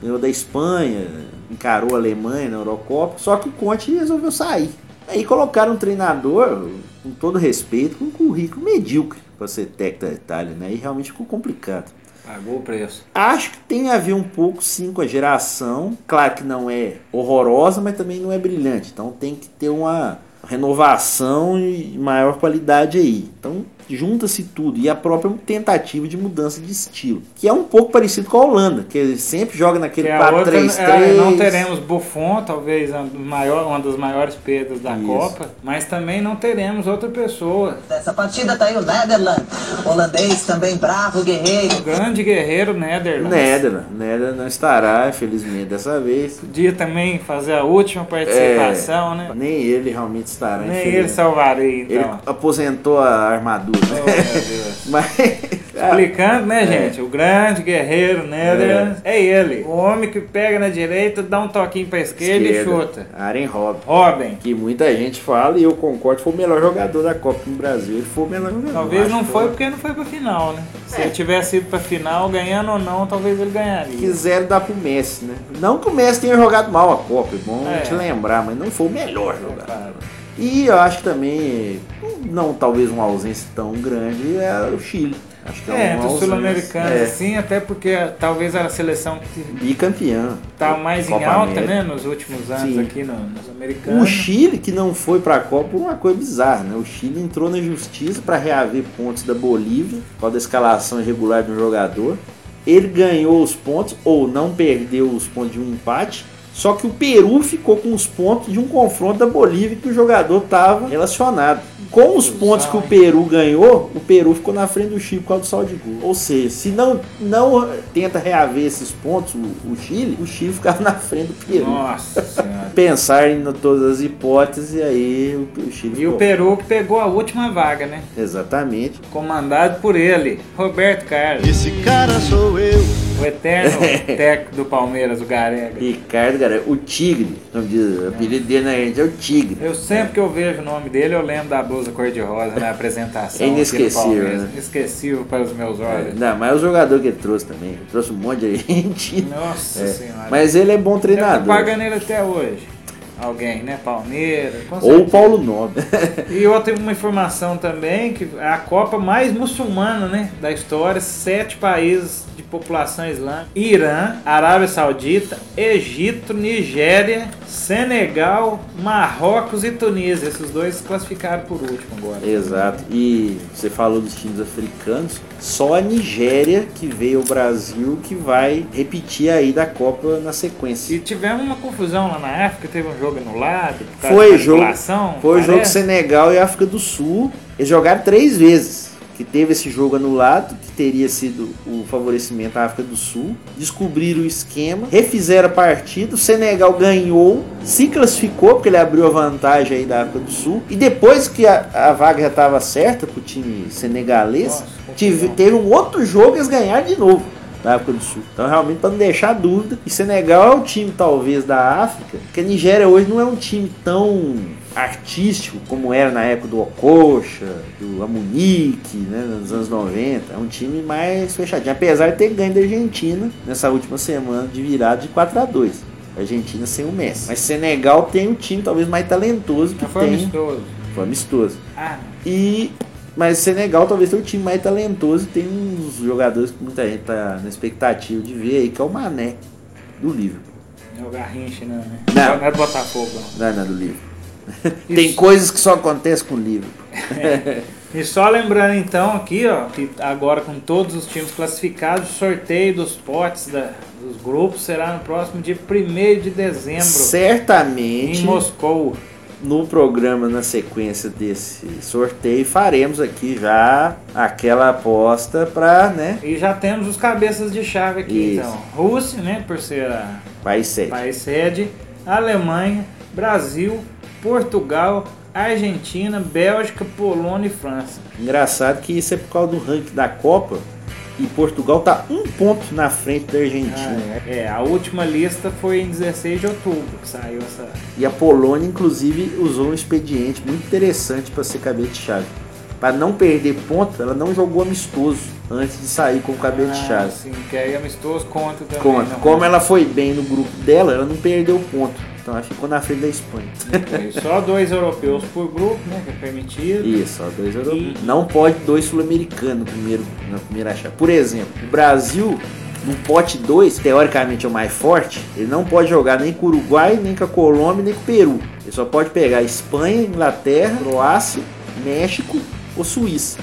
Ganhou da Espanha, encarou a Alemanha na Eurocopa. Só que o Conte resolveu sair. Aí colocaram um treinador, com todo respeito, com um currículo medíocre para ser técnico da Itália, né? E realmente ficou complicado. Pagou o preço. Acho que tem a ver um pouco sim com a geração. Claro que não é horrorosa, mas também não é brilhante. Então tem que ter uma renovação e maior qualidade aí. Então junta-se tudo e a própria tentativa de mudança de estilo, que é um pouco parecido com a Holanda, que ele sempre joga naquele Que a outra, 4-3-3. é, não teremos Buffon, talvez a maior, uma das maiores perdas da Isso. Copa, mas também não teremos outra pessoa. Dessa partida tá aí o Netherlands, holandês também bravo, guerreiro. O grande guerreiro Netherlands. Netherlands, Netherlands não estará, infelizmente, dessa vez. Podia também fazer a última participação, né? Nem ele realmente estará, Nem ele salvaria, Ele então. aposentou a armadura. Oh. Mas. Explicando, né, É. gente? O grande guerreiro Netherlands é. ele. O homem que pega na direita, dá um toquinho pra esquerda, e chuta. Aren Robin. Robin. Que muita gente fala e eu concordo, foi o melhor jogador da Copa no Brasil. Ele foi o melhor jogador. Talvez não foi porque não foi pra final, né? Se É. ele tivesse ido pra final, ganhando ou não, talvez ele ganharia. Quiseram dar pro Messi, né? Não que o Messi tenha jogado mal a Copa, é bom É. te lembrar, mas não foi o melhor jogador. E eu acho que também, não talvez uma ausência tão grande, é o Chile. Acho que É, aos sul-americanos, anos. É, assim, até porque talvez era a seleção que bicampeão. tá mais em Copa alta, América. né, nos últimos anos Sim. aqui no- nos O americanos. Chile, que não foi pra Copa, uma coisa bizarra, né? O Chile entrou na justiça para reaver pontos da Bolívia, por causa da escalação irregular de um jogador. Ele ganhou os pontos, ou não perdeu os pontos de um empate. Só que o Peru ficou com os pontos de um confronto da Bolívia que o jogador estava relacionado. Com os pontos que o Peru ganhou, o Peru ficou na frente do Chile por causa do saldo de gol. Ou seja, se não, não tenta reaver esses pontos, o, o Chile, o Chile ficava na frente do Peru Nossa senhora. pensar em todas as hipóteses e aí o, o Chile E o ficou- Peru que pegou a última vaga, né? Exatamente. Comandado por ele, Roberto Carlos. Esse cara sou eu. O eterno técnico do Palmeiras, o Garega. Ricardo, cara, o Tigre, como diz, o apelido dele na gente é o Tigre. Eu sempre que eu vejo o nome dele, eu lembro da blusa cor-de-rosa na apresentação. É inesquecível, né? Inesquecível para os meus olhos. Não, mas o jogador que ele trouxe também. Ele trouxe um monte de gente. Nossa É, senhora. Mas ele é bom tá treinador. pagando ele até hoje. Alguém, né? Palmeiras. Ou. Paulo Nobre. E outra uma informação também, que é a Copa mais muçulmana né, da história, sete países de população islâmica, Irã, Arábia Saudita, Egito, Nigéria, Senegal, Marrocos e Tunísia. Esses dois classificaram por último agora. Exato. E você falou dos times africanos. Só a Nigéria que veio ao Brasil que vai repetir aí da Copa na sequência. E tivemos uma confusão lá na África, teve um jogo anulado. Foi jogo, foi o jogo parece. Senegal e África do Sul. Eles jogaram três vezes. Que teve esse jogo anulado, que teria sido o favorecimento à África do Sul. Descobriram o esquema, refizeram a partida. O Senegal ganhou, se classificou, porque ele abriu a vantagem aí da África do Sul. E depois que a, a vaga já estava certa pro time senegalês, Nossa, tive- teve um outro jogo e eles ganharam de novo da África do Sul. Então, realmente, para não deixar dúvida, e Senegal é o time, talvez, da África, porque a Nigéria hoje não é um time tão artístico como era na época do Okocha, do Amunique, né, nos anos 90. É um time mais fechadinho, apesar de ter ganho da Argentina nessa última semana de virada de 4 a 2 Argentina sem o Messi. Mas Senegal tem um time talvez mais talentoso que Mas foi tem. amistoso. Foi amistoso. Ah, E mas Senegal talvez tenha o time mais talentoso e tem uns jogadores que muita gente tá na expectativa de ver aí, que é o Mané do Liverpool. é o Garrincha, não, né? Não. Não é do Botafogo, não. Não, é do Liverpool. tem coisas que só acontecem com o Liverpool. E só lembrando então aqui, ó, que agora com todos os times classificados, o sorteio dos potes da- dos grupos será no próximo dia 1 de dezembro, Certamente em Moscou. No programa na sequência desse sorteio faremos aqui já aquela aposta para, né, E já temos os cabeças de chave aqui, Isso. então. Rússia, né, por ser a país sede. país sede, Alemanha, Brasil, Portugal, Argentina, Bélgica, Polônia e França. Engraçado que isso é por causa do ranking da Copa e Portugal tá um ponto na frente da Argentina. Ah, é, a última lista foi em 16 de outubro que saiu essa. E a Polônia, inclusive, usou um expediente muito interessante para ser cabeça de chave. Para não perder ponto, ela não jogou amistoso antes de sair com o cabeça de Ah, chave. sim, que aí amistoso conta também. Conta. não. Como ela foi bem no grupo dela, ela não perdeu ponto. Então ela ficou na frente da Espanha. Foi Só dois europeus por grupo, né? Que é permitido. Isso, só dois europeus. Não pode dois sul-americanos no primeiro, na primeira chave. Por exemplo, o Brasil, no pote 2, teoricamente é o mais forte, ele não pode jogar nem com o Uruguai, nem com a Colômbia, nem com o Peru. Ele só pode pegar Espanha, Inglaterra, Croácia, México ou Suíça.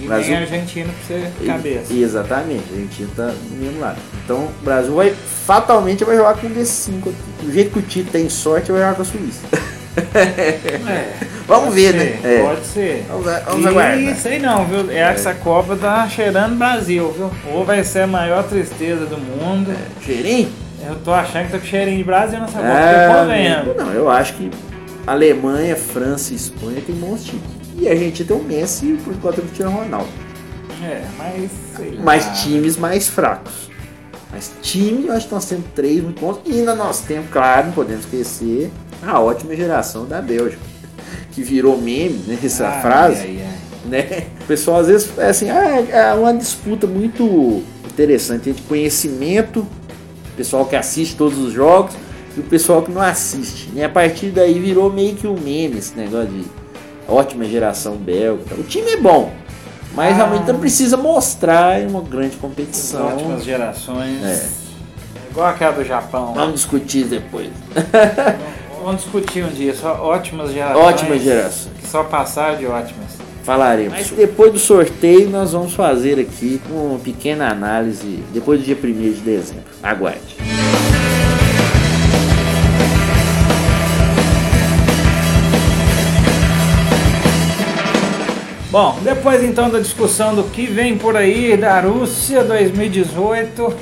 E Brasil- nem a Argentina pra ser cabeça. E- Exatamente, a Argentina tá no mesmo lado. Então o Brasil vai fatalmente vai jogar com cinco aqui. Do jeito que o Tito tem sorte, vai jogar com a Suíça. É, Vamos ver, ser, né? É. Pode ser. Vamos, vamos e aguardar. sei não, viu? Essa Copa tá cheirando Brasil, viu? Ou vai ser a maior tristeza do mundo. Cheirinho? Eu tô achando que tá com cheirinho de Brasil nessa Copa. Tô vendo. não, eu acho que Alemanha, França e Espanha tem bons times. E a gente tem o Messi por enquanto o Cristiano Ronaldo. É, mas sei lá. Mas times mais fracos. Mas time, eu acho que nós temos três muito bons. E ainda nós temos, claro, não podemos esquecer, a ótima geração da Bélgica. Que virou meme, né? Essa Ai, frase. ai, ai. né? O pessoal às vezes é assim, ah, é uma disputa muito interessante entre conhecimento, o pessoal que assiste todos os jogos e o pessoal que não assiste. E a partir daí virou meio que um meme esse negócio de ótima geração belga. O time é bom, Mas Ah. realmente não precisa mostrar em uma grande competição. Ótimas gerações. É. Igual aquela do Japão. Vamos discutir depois. Vamos discutir um dia. Só ótimas gerações. Ótimas gerações. Que só passaram de ótimas. Falaremos. Mas depois do sorteio nós vamos fazer aqui uma pequena análise depois do dia 1 de dezembro. Aguarde. Bom, depois então da discussão do que vem por aí da Rússia 2018,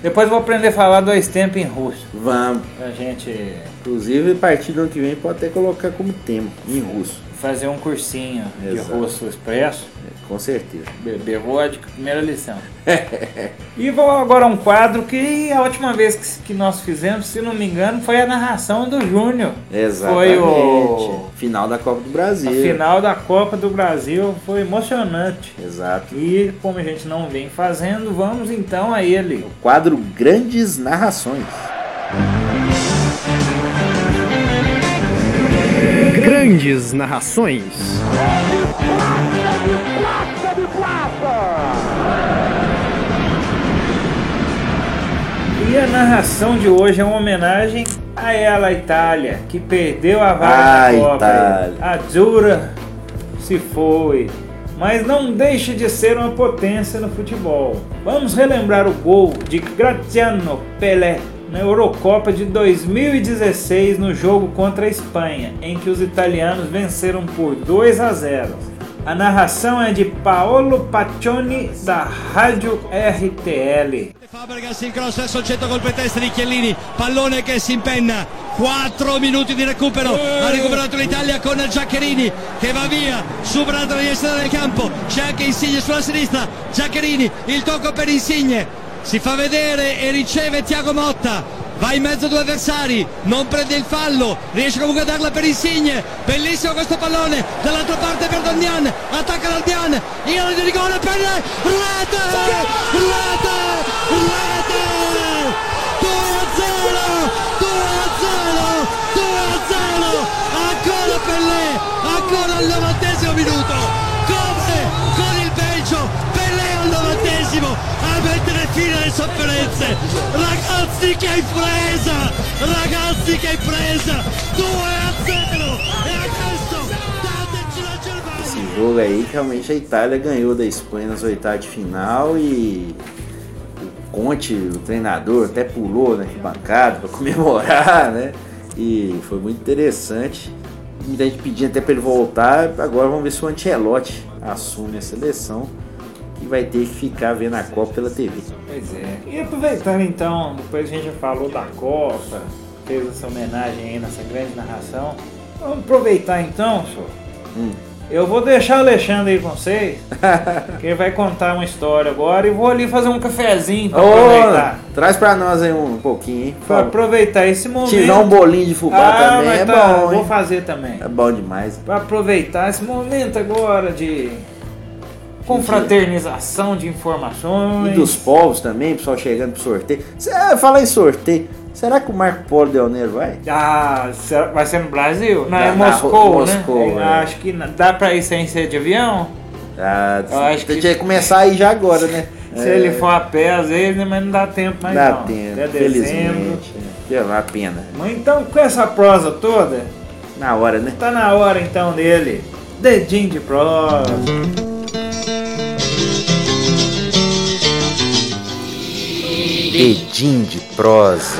depois vou aprender a falar dois tempos em russo. Vamos. Pra gente Inclusive, a partir do ano que vem pode até colocar como tema em russo. fazer um cursinho de Exato. russo expresso. Com certeza. Beber vodka, primeira lição. e vou agora a um quadro que a última vez que, que nós fizemos, se não me engano, foi a narração do Júnior. Exatamente. Foi o Final da Copa do Brasil. a final da Copa do Brasil, foi emocionante. Exato. E como a gente não vem fazendo, vamos então a ele. Quadro Grandes Narrações. Grandes narrações. E a narração de hoje é uma homenagem a ela, a Itália, que perdeu a vaga da Copa. Itália. A Dura se foi, mas não deixa de ser uma potência no futebol. Vamos relembrar o gol de Graziano Pelé na Eurocopa de 2016 no jogo contra a Espanha, em que os italianos venceram por 2 a 0. A narração é de Paolo Paccioni da Rádio RTL. Fabregas il cross verso il centro col pretesta di Chiellini, pallone che si impenna, 4 minuti di recupero, ha recuperato l'Italia con Giaccherini che va via, superando la destra del campo, c'è anche Insigne sulla sinistra, Giaccherini, il tocco per Insigne, si fa vedere e riceve Tiago Motta. Va in mezzo a due avversari, non prende il fallo, riesce comunque a darla per Insigne, bellissimo questo pallone, dall'altra parte per Dondian, attacca Dondian, in di rigore per rete, rete, rete, 2 a 0, 2 a 0, 2 a 0, ancora Pellè, ancora al novantesimo minuto, come? Con il Belgio, Pellè al novantesimo, a ragazzi che impresa, ragazzi che impresa, 2 a 0, e adesso dateci la Germania. Esse jogo aí realmente a Itália ganhou da Espanha nas oitavas de final e o Conte, o treinador, até pulou na arquibancada para comemorar, né? E foi muito interessante. Muita gente pedindo até para ele voltar. Agora vamos ver se o Ancelotti assume a seleção que vai ter que ficar vendo a Copa pela TV. Pois é. E aproveitando então, depois a gente já falou da Copa, fez essa homenagem aí nessa grande narração. Vamos aproveitar então, senhor. Hum. Eu vou deixar o Alexandre aí com vocês, que ele vai contar uma história agora e vou ali fazer um cafezinho pra aproveitar. Ô, traz pra nós aí um pouquinho, hein? Pra aproveitar esse momento. Tirar um bolinho de fubá ah, também é tá, bom, Vou hein? fazer também. É bom demais. Pra aproveitar esse momento agora de confraternização de informações. E dos povos também, pessoal chegando pro sorteio. Cê, ah, fala em sorteio. Será que o Marco Polo Del Nero vai? Ah, vai ser no Brasil? Não, é Moscou, né? Moscou, é. Acho que dá pra ir sem ser de avião. Ah, Eu acho que- tinha que começar aí já agora, né? Se É, ele for a pé, às vezes, né, mas não dá tempo mais Dá não. tempo, Até dezembro. felizmente. É uma pena. Mas então, com essa prosa toda, Na hora, né? tá na hora então dele. Dedinho de prosa. Edim de prosa.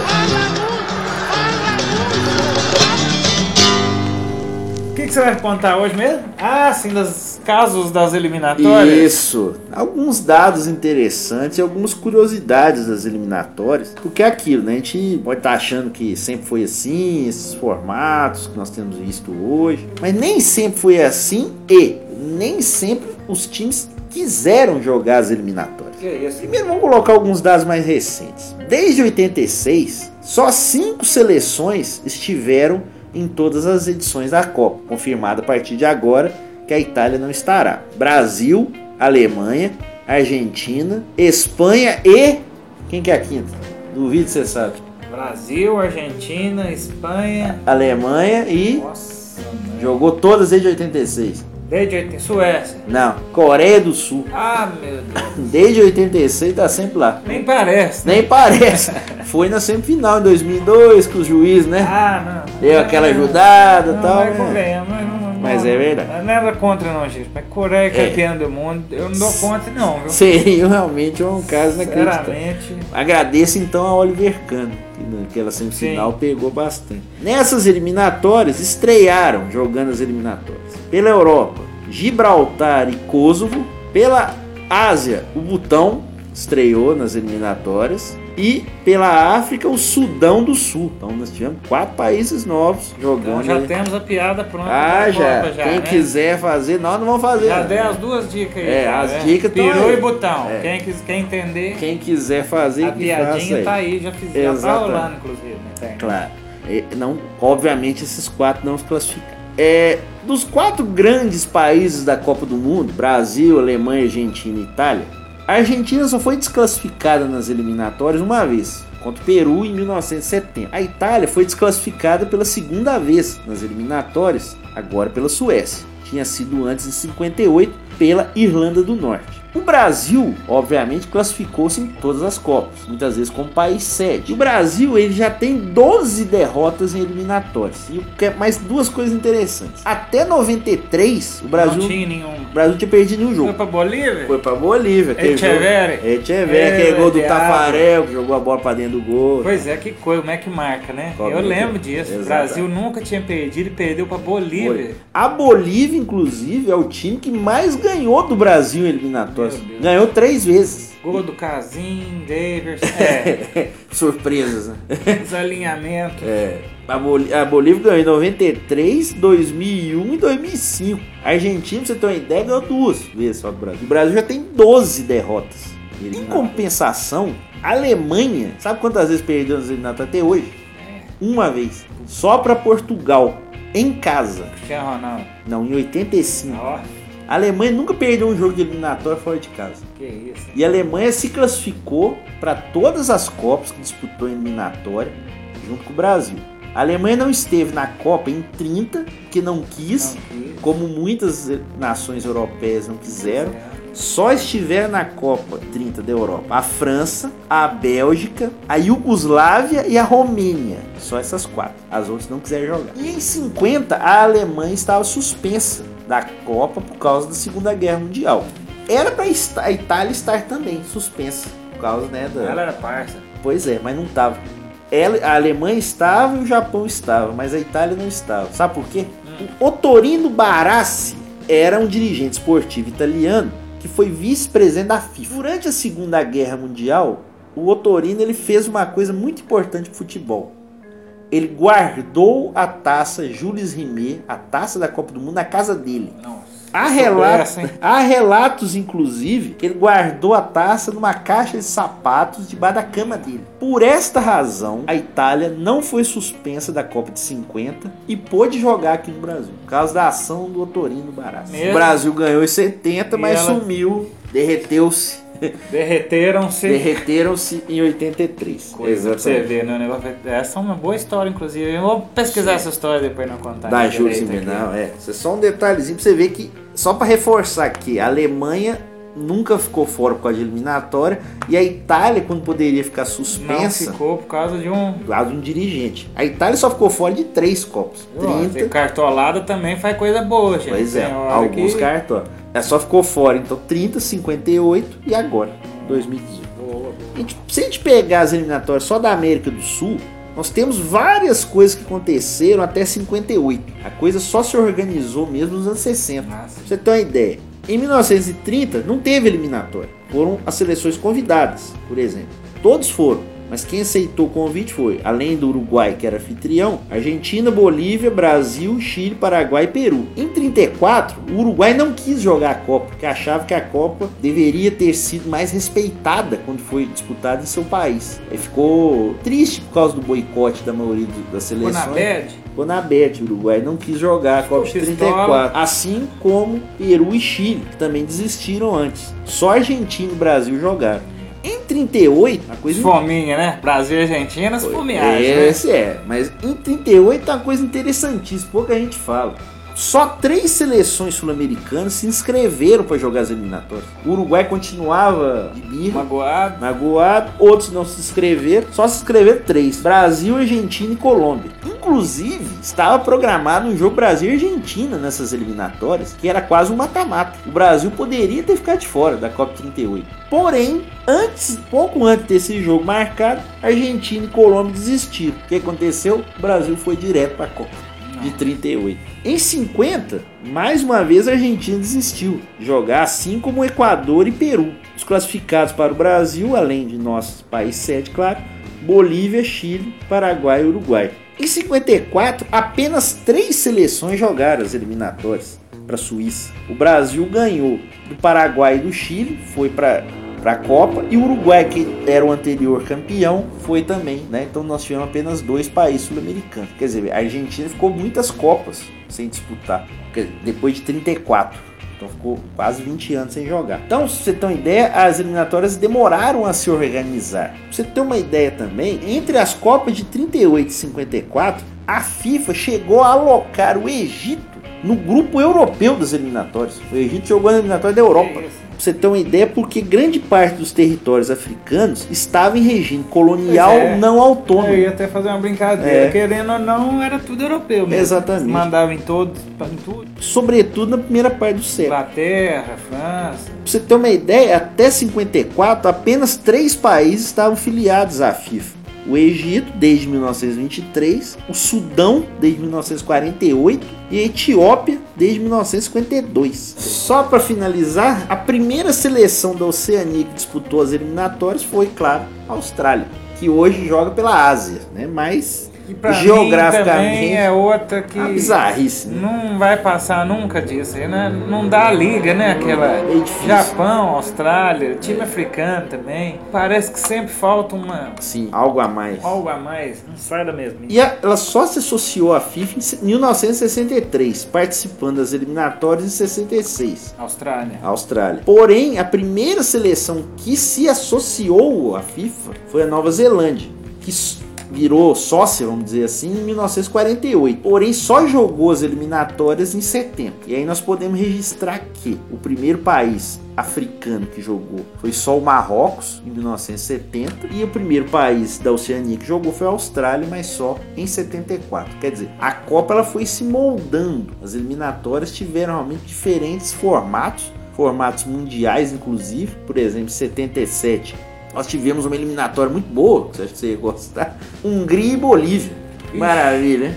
O que, que você vai contar hoje mesmo? Ah, sim, dos casos das eliminatórias. Isso. Alguns dados interessantes e algumas curiosidades das eliminatórias. Porque é aquilo, né? A gente pode estar achando que sempre foi assim, esses formatos que nós temos visto hoje. Mas nem sempre foi assim e nem sempre os times quiseram jogar as eliminatórias. Que isso? Primeiro vamos colocar alguns dados mais recentes. Desde 86, só cinco seleções estiveram em todas as edições da Copa, confirmado a partir de agora que a Itália não estará. Brasil, Alemanha, Argentina, Espanha e quem que é a quinta? Duvido que você sabe. Brasil, Argentina, Espanha. Alemanha e Nossa, jogou todas desde 86. Desde 80, Suécia. Não, Coreia do Sul. Ah, meu Deus. Desde 86 tá sempre lá. Nem parece. Né? Nem parece. Foi na semifinal em 2002 que os juízes, né? Ah, não. Deu aquela ajudada e tal. Mas, né? convenhamos, mas não- Mas não- é verdade. Nada contra não, gente. Mas Coreia é É. campeã do mundo, eu não dou conta não, viu? Seria realmente um caso inacreditável. Agradeço então a Oliver Kahn, que naquela semifinal Sim. pegou bastante. Nessas eliminatórias, estrearam jogando as eliminatórias. Pela Europa, Gibraltar e Kosovo. Pela Ásia, o Butão estreou nas eliminatórias. E pela África, o Sudão do Sul. Então nós tivemos quatro países novos jogando. Então já ali. temos a piada pronta. Ah, já. Copa Quem né? quiser fazer, nós não vamos fazer. Já dei as duas dicas aí. É, cara, as né? dicas Peru aí. e botão. É. Quem, quis, quem entender, Quem quiser fazer, a que piadinha aí. tá aí, já fiz. Já tá rolando, inclusive. né? Claro. É, Não, obviamente esses quatro não se classificam. É, dos quatro grandes países da Copa do Mundo, Brasil, Alemanha, Argentina e Itália, a Argentina só foi desclassificada nas eliminatórias uma vez, contra o Peru em 1970. A Itália foi desclassificada pela segunda vez nas eliminatórias, agora pela Suécia. Tinha sido antes em 58 pela Irlanda do Norte. O Brasil, obviamente, classificou-se em todas as Copas, muitas vezes como país sede. O Brasil ele já tem 12 derrotas em eliminatórias. E que é mais duas coisas interessantes. Até 93, o Brasil Não tinha nenhum. o Brasil tinha perdido nenhum jogo. Foi pra Bolívia? Foi pra Bolívia. aquele Echeverri. aquele É, gol do. Tafarel, que jogou a bola pra dentro do gol. Pois é, que coisa, como é que marca, né? Como eu é que- lembro disso. O. Brasil nunca tinha perdido e perdeu pra Bolívia. A Bolívia, inclusive, é o time que mais ganhou do Brasil em eliminatórias. Deus. Ganhou três vezes. Gol do Casim, Davis, é, Surpresas, né? os alinhamentos. É. A, Bol- a Bolívia ganhou em 93, 2001 e 2005. A Argentina, pra você ter uma ideia, ganhou duas vezes só do Brasil. O Brasil já tem 12 derrotas. Em compensação, a Alemanha, sabe quantas vezes perdeu nas eliminatórias até hoje? Uma vez. Só pra Portugal, em casa. Cristiano Ronaldo. Não, em 85. Ó, A Alemanha nunca perdeu um jogo de eliminatória fora de casa. que isso. E a Alemanha se classificou para todas as Copas que disputou em eliminatória, junto com o Brasil. A Alemanha não esteve na Copa em 30, que não quis, Não quis. como muitas nações europeias não quiseram. Só estiveram na Copa 30 da Europa a França, a Bélgica, a Iugoslávia e a Romênia. Só essas quatro. As outras não quiseram jogar. E em 50, a Alemanha estava suspensa da Copa por causa da Segunda Guerra Mundial. Era para a Itália estar também suspensa por causa né, da, Ela era parça. Pois é, mas não tava. Ela, a Alemanha estava e o Japão estava, mas a Itália não estava. Sabe por quê? O Otorino Barassi era um dirigente esportivo italiano que foi vice-presidente da FIFA. Durante a Segunda Guerra Mundial, o Otorino ele fez uma coisa muito importante pro futebol. Ele guardou a taça Jules Rimet, a taça da Copa do Mundo, na casa dele. Nossa. Há relatos, há relatos, inclusive, que ele guardou a taça numa caixa de sapatos debaixo da cama dele. Por esta razão, a Itália não foi suspensa da Copa de 50 e pôde jogar aqui no Brasil, por causa da ação do Otorino Barassi. Mesmo? O Brasil ganhou em 70, E mas ela- sumiu, derreteu-se. Derreteram-se. Derreteram-se em 83. Coisa pra você ver, né? o negócio- Essa é uma boa história, inclusive. Eu vou pesquisar essa história depois não contar. Da Júlia aqui. Simenal, é. Isso é só um detalhezinho pra você ver que, só pra reforçar aqui, a Alemanha nunca ficou fora por causa de eliminatória e a Itália, quando poderia ficar Não suspensa, ficou por causa de um. por causa de um dirigente. A Itália só ficou fora de três ter 30, cartolada também faz coisa boa, gente. pois é, alguns que- cartões. Ela só ficou fora, então 30, 58 e agora, 2018. Boa. A gente- se a gente pegar as eliminatórias só da América do Sul, nós temos várias coisas que aconteceram até 58. A coisa só se organizou mesmo nos anos 60. Nossa. Pra você ter uma ideia. Em 1930 não teve eliminatória. Foram as seleções convidadas, por exemplo. Todos foram. Mas quem aceitou o convite foi, além do Uruguai, que era anfitrião, Argentina, Bolívia, Brasil, Chile, Paraguai e Peru. Em 34, o Uruguai não quis jogar a Copa, porque achava que a Copa deveria ter sido mais respeitada quando foi disputada em seu país. Ele ficou triste por causa do boicote da maioria das seleções. Ficou na o Uruguai não quis jogar a Copa de Pistola. 34. Assim como Peru e Chile, que também desistiram antes. Só Argentina e Brasil jogaram. Em 38, a coisa Fominha, né? Brasil e Argentina, as fomeagens, né? Esse é, mas em 38 é uma coisa interessantíssima, pouca gente fala. Só três seleções sul-americanas se inscreveram para jogar as eliminatórias. O Uruguai continuava de birra, Magoado. magoado, outros não se inscreveram, só se inscreveram três: Brasil, Argentina e Colômbia. Inclusive, estava programado um jogo Brasil e Argentina nessas eliminatórias, que era quase um mata-mata. O Brasil poderia ter ficado de fora da Copa 38. Porém, antes, pouco antes desse jogo marcado, Argentina e Colômbia desistiram. O que aconteceu? O Brasil foi direto para a Copa de 38. Em 50, mais uma vez a Argentina desistiu de jogar, assim como Equador e Peru. Os classificados para o Brasil, além de nossos países sede, claro, Bolívia, Chile, Paraguai e Uruguai. Em 54, apenas três seleções jogaram as eliminatórias para a Suíça. O Brasil ganhou do Paraguai e do Chile, foi para para a Copa e o Uruguai, que era o anterior campeão, foi também, né? Então nós tivemos apenas dois países sul-americanos. Quer dizer, a Argentina ficou muitas Copas sem disputar, depois de 34. Então ficou quase 20 anos sem jogar. Então, se você ter uma ideia, as eliminatórias demoraram a se organizar. Pra você ter uma ideia também, entre as Copas de 38 e 54, a FIFA chegou a alocar o Egito no grupo europeu das eliminatórias. O Egito jogou na eliminatória da Europa. Pra você ter uma ideia, porque grande parte dos territórios africanos estava em regime colonial é. não autônomo. Eu ia até fazer uma brincadeira. É. Querendo ou não, era tudo europeu mesmo. Exatamente. Mandava em todos, em tudo. Sobretudo na primeira parte do século. Inglaterra, França. Pra você ter uma ideia, até 54, apenas três países estavam filiados à FIFA. O Egito, desde 1923, o Sudão, desde 1948 e a Etiópia, desde 1952. Só para finalizar, a primeira seleção da Oceania que disputou as eliminatórias foi, claro, a Austrália, que hoje joga pela Ásia, né? mas E geograficamente é outra que bizarrice. né? não vai passar nunca disso né? Não dá liga, né? Aquela É. Japão, Austrália, time africano também. Parece que sempre falta uma Sim, algo a mais. algo a mais. Não sai da mesma. E a- ela só se associou à FIFA em 1963, participando das eliminatórias em 66. Austrália. Austrália. Porém, a primeira seleção que se associou à FIFA foi a Nova Zelândia, que virou sócia, vamos dizer assim, em 1948. Porém, só jogou as eliminatórias em 70. E aí nós podemos registrar que o primeiro país africano que jogou foi só o Marrocos em 1970 e o primeiro país da Oceania que jogou foi a Austrália, mas só em 74. Quer dizer, a Copa ela foi se moldando. As eliminatórias tiveram realmente diferentes formatos formatos mundiais, inclusive. Por exemplo, em 77, nós tivemos uma eliminatória muito boa, que você ia gostar. Hungria e Bolívia. Maravilha, né?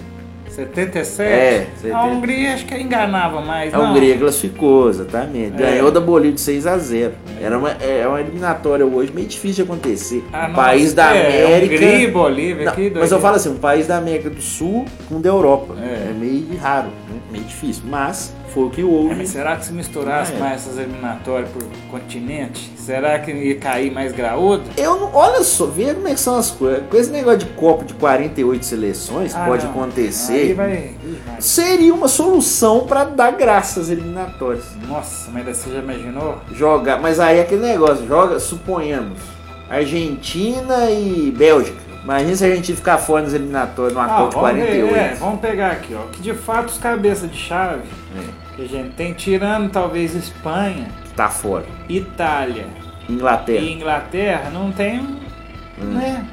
77? É, A 70. Hungria acho que enganava mais. A não. Hungria classificou, exatamente. É. Ganhou da Bolívia de 6 a 0. Era uma, é uma eliminatória hoje meio difícil de acontecer. Ah, um país da é, América. Hungria e Bolívia, Não, que mas eu falo assim, um país da América do Sul com o da Europa. É. É, meio raro, né? meio difícil. Mas foi o que houve. É, mas será que se misturasse Ah, é. mais essas eliminatórias por continente, será que ia cair mais graúdo? Eu não, olha só, veja como é que são as coisas. Com esse negócio de Copa de 48 seleções, Ah, pode não. acontecer. Vai. Seria uma solução para dar graça às eliminatórias. Nossa, mas você já imaginou? Jogar, mas aí é aquele negócio, joga, suponhamos, Argentina e Bélgica. Imagina se a gente ficar fora nas eliminatórias numa Ah, Copa de vamos, ver, 48. é, vamos pegar aqui, ó. Que de fato os cabeças de chave É, que a gente tem, tirando talvez Espanha, que tá fora. Itália Inglaterra. e Inglaterra, não tem. Né?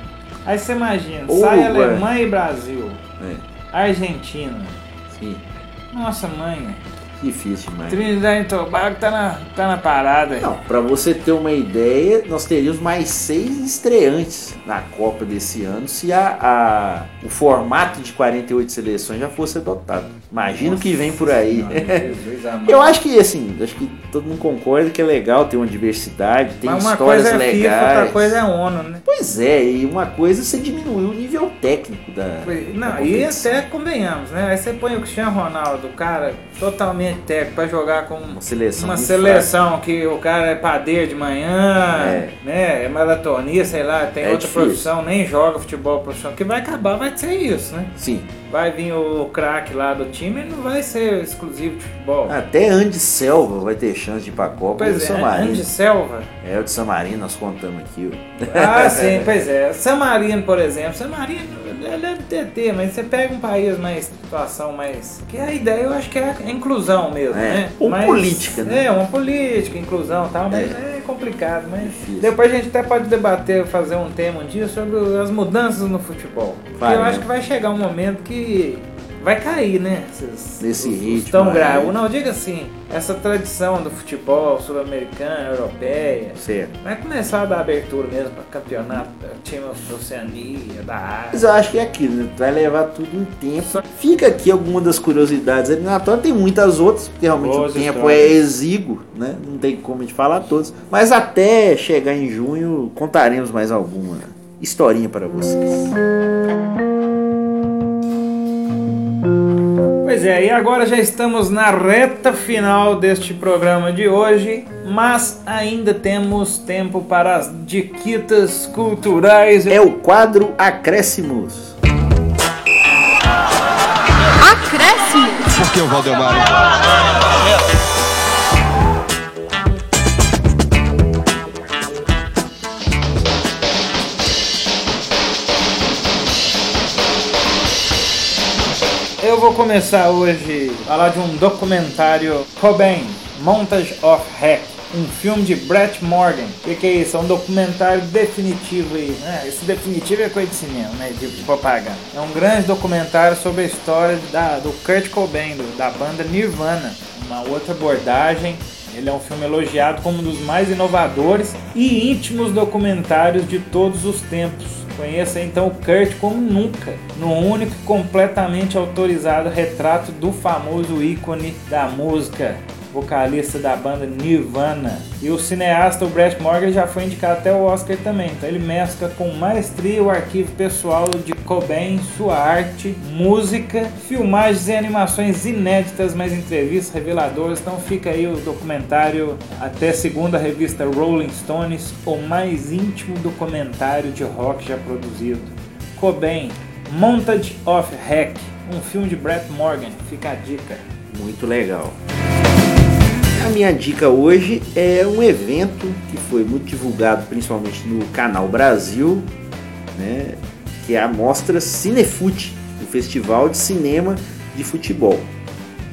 Aí você imagina, Ou sai Uruguai. Alemanha e Brasil, É, Argentina. sim, Nossa mãe, difícil demais. Trinidad e Tobago tá na, tá na parada. Não, pra você ter uma ideia, nós teríamos mais seis estreantes na Copa desse ano se a, a- o formato de 48 seleções já fosse adotado. Imagina o que vem por aí. Amado. Eu acho que assim, acho que todo mundo concorda que é legal ter uma diversidade, tem Mas uma histórias coisa é legais. FIFA, outra coisa é ONU, né? Pois é, e uma coisa você diminuir o nível técnico da. Não, da e até convenhamos, né? Aí você põe o Cristiano Ronaldo, o cara totalmente técnico, pra jogar com Uma seleção. uma seleção que o cara é padeiro de manhã, É. né? É maratonista, sei lá, tem É outra difícil. profissão, nem joga futebol profissional, que vai acabar, vai ser isso, né? Sim. Vai vir o craque lá do time, ele não vai ser exclusivo de futebol. Até Andy Selva vai ter chance de ir pra Copa Pois do é, San Marino. Andy Selva. É, o de San Marino, nós contamos aqui. ó. Ah, sim, pois é. San Marino, por exemplo. San Marino ele deve ter, ter, mas você pega um país mais, situação mais... Que a ideia eu acho que é a inclusão mesmo, É, né? ou Mas- política, né? É, uma política, inclusão e tal, mas é, complicado. Mas depois a gente até pode debater, fazer um tema um dia sobre as mudanças no futebol. Vai, eu né? acho que vai chegar um momento que vai cair, né? Esses, Nesse os- os ritmo, Tão né? grave. Não, diga assim, essa tradição do futebol sul-americana, europeia, Certo. Vai começar a dar abertura mesmo para campeonato, time da Oceania, da Mas Ásia. eu acho que é aquilo, né? vai levar tudo um tempo. Fica aqui alguma das curiosidades eliminatórias, tem muitas outras, porque realmente Boas o tempo histórias. é exíguo, né? Não tem como a gente falar todas. Mas até chegar em junho, contaremos mais alguma historinha para vocês. Pois é, e agora já estamos na reta final deste programa de hoje, mas ainda temos tempo para as diquitas culturais. É o quadro Acréscimos. Acréscimo. Por que o Valdemar? Eu vou começar hoje a falar de um documentário Cobain, Montage of Hack, um filme de Brett Morgan. O que, que é isso? É um documentário definitivo aí. né? esse definitivo é coisa de cinema, né? De propaganda. É um grande documentário sobre a história da, do Kurt Cobain, do- da banda Nirvana. Uma outra abordagem. Ele é um filme elogiado como um dos mais inovadores e íntimos documentários de todos os tempos. Conheça então o Kurt como nunca, no único e completamente autorizado retrato do famoso ícone da música, vocalista da banda Nirvana. E o cineasta o Brett Morgan já foi indicado até o Oscar também. Então ele mescla com maestria o arquivo pessoal de Cobain, sua arte, música, filmagens e animações inéditas, mas entrevistas reveladoras. Então fica aí o documentário até segundo a revista Rolling Stones, o mais íntimo documentário de rock já produzido. Cobain, Montage of Hack, um filme de Brett Morgan. Fica a dica. Muito legal. A minha dica hoje é um evento que foi muito divulgado principalmente no Canal Brasil, né, que é a mostra Cinefute, o Festival de Cinema de Futebol.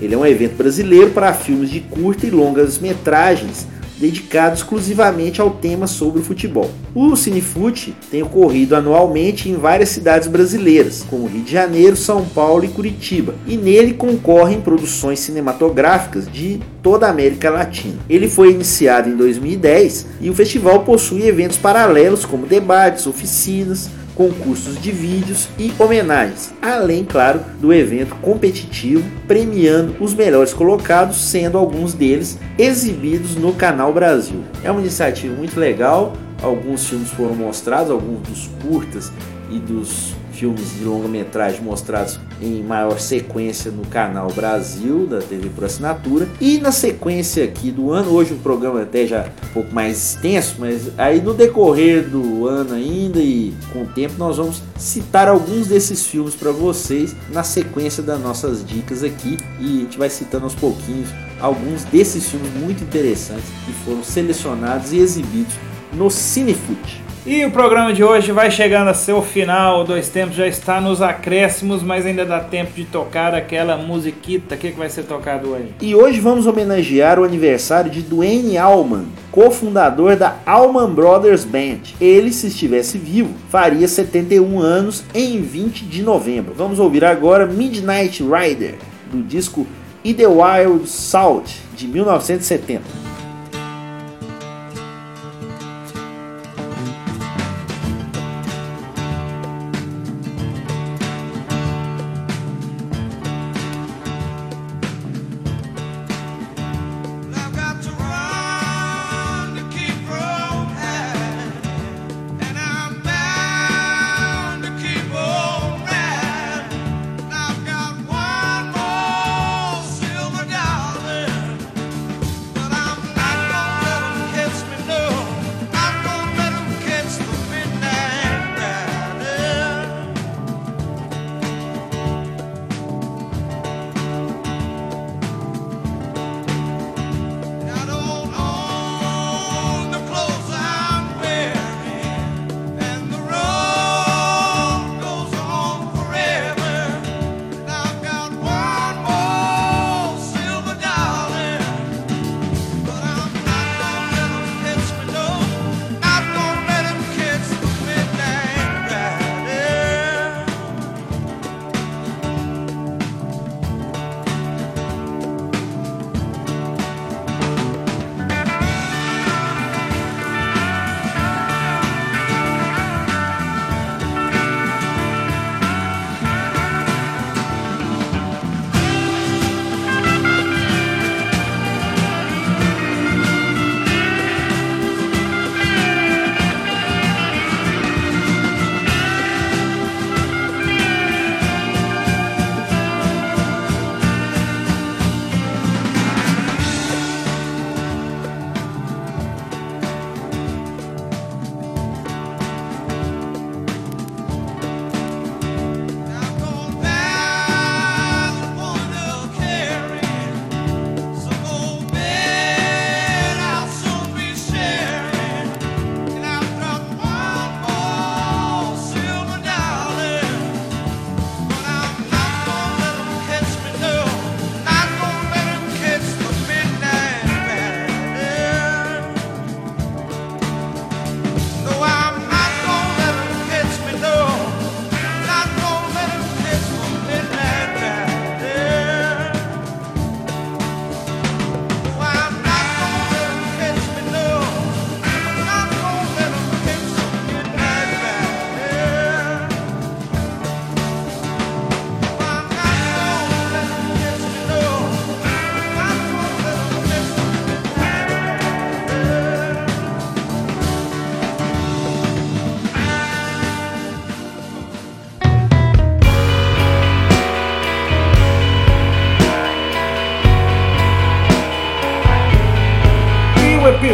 Ele é um evento brasileiro para filmes de curta e longas metragens dedicado exclusivamente ao tema sobre o futebol. O Cinefute tem ocorrido anualmente em várias cidades brasileiras, como Rio de Janeiro, São Paulo e Curitiba, e nele concorrem produções cinematográficas de toda a América Latina. Ele foi iniciado em 2010 e o festival possui eventos paralelos como debates, oficinas, concursos de vídeos e homenagens, além, claro, do evento competitivo premiando os melhores colocados, sendo alguns deles exibidos no Canal Brasil. É uma iniciativa muito legal. Alguns filmes foram mostrados, alguns dos curtas e dos filmes de longa-metragem mostrados em maior sequência no canal Brasil da TV por assinatura e na sequência aqui do ano hoje o programa até já um pouco mais extenso mas aí no decorrer do ano ainda e com o tempo nós vamos citar alguns desses filmes para vocês na sequência das nossas dicas aqui e a gente vai citando aos pouquinhos alguns desses filmes muito interessantes que foram selecionados e exibidos no Cinefute. E o programa de hoje vai chegando a seu final. Dois Tempos já está nos acréscimos, mas ainda dá tempo de tocar aquela musiquita. O que, que vai ser tocado hoje? E hoje vamos homenagear o aniversário de Dwayne Allman, cofundador da Allman Brothers Band. Ele, se estivesse vivo, faria 71 anos em 20 de novembro. Vamos ouvir agora Midnight Rider, do disco Idlewild Salt, de 1970.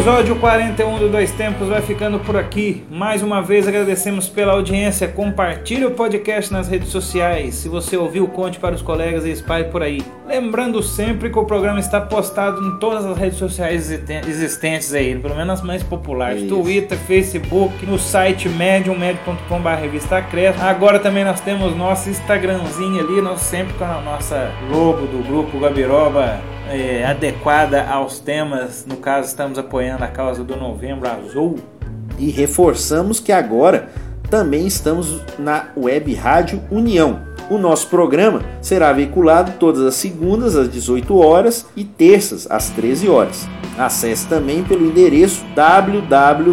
Episódio 41 do Dois Tempos vai ficando por aqui. Mais uma vez agradecemos pela audiência. Compartilhe o podcast nas redes sociais. Se você ouviu, conte para os colegas e espalhe por aí. Lembrando sempre que o programa está postado em todas as redes sociais existentes aí, pelo menos as mais populares: Isso. Twitter, Facebook, no site medium, medium.com.br revista Cresce. Agora também nós temos nosso Instagramzinho ali, nós sempre com a nossa logo do grupo Gabiroba é, adequada aos temas. No caso, estamos apoiando a causa do Novembro Azul. E reforçamos que agora também estamos na Web Rádio União o nosso programa será veiculado todas as segundas às 18 horas e terças às 13 horas. Acesse também pelo endereço www.lucud.com.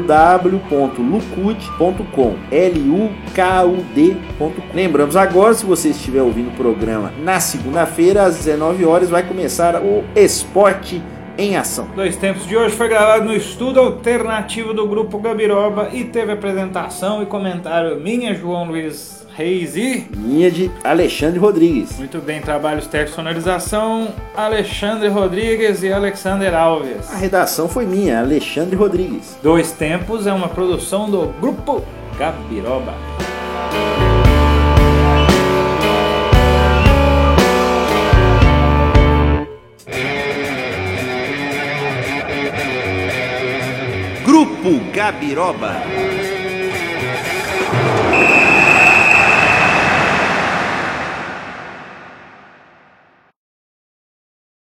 Lembramos agora, se você estiver ouvindo o programa na segunda-feira às 19 horas, vai começar o Esporte em ação. Dois Tempos de hoje foi gravado no estudo alternativo do Grupo Gabiroba e teve apresentação e comentário minha, João Luiz Reis e. Minha de Alexandre Rodrigues. Muito bem, trabalhos técnicos sonorização, Alexandre Rodrigues e Alexander Alves. A redação foi minha, Alexandre Rodrigues. Dois Tempos é uma produção do Grupo Gabiroba. Grupo Gabiroba.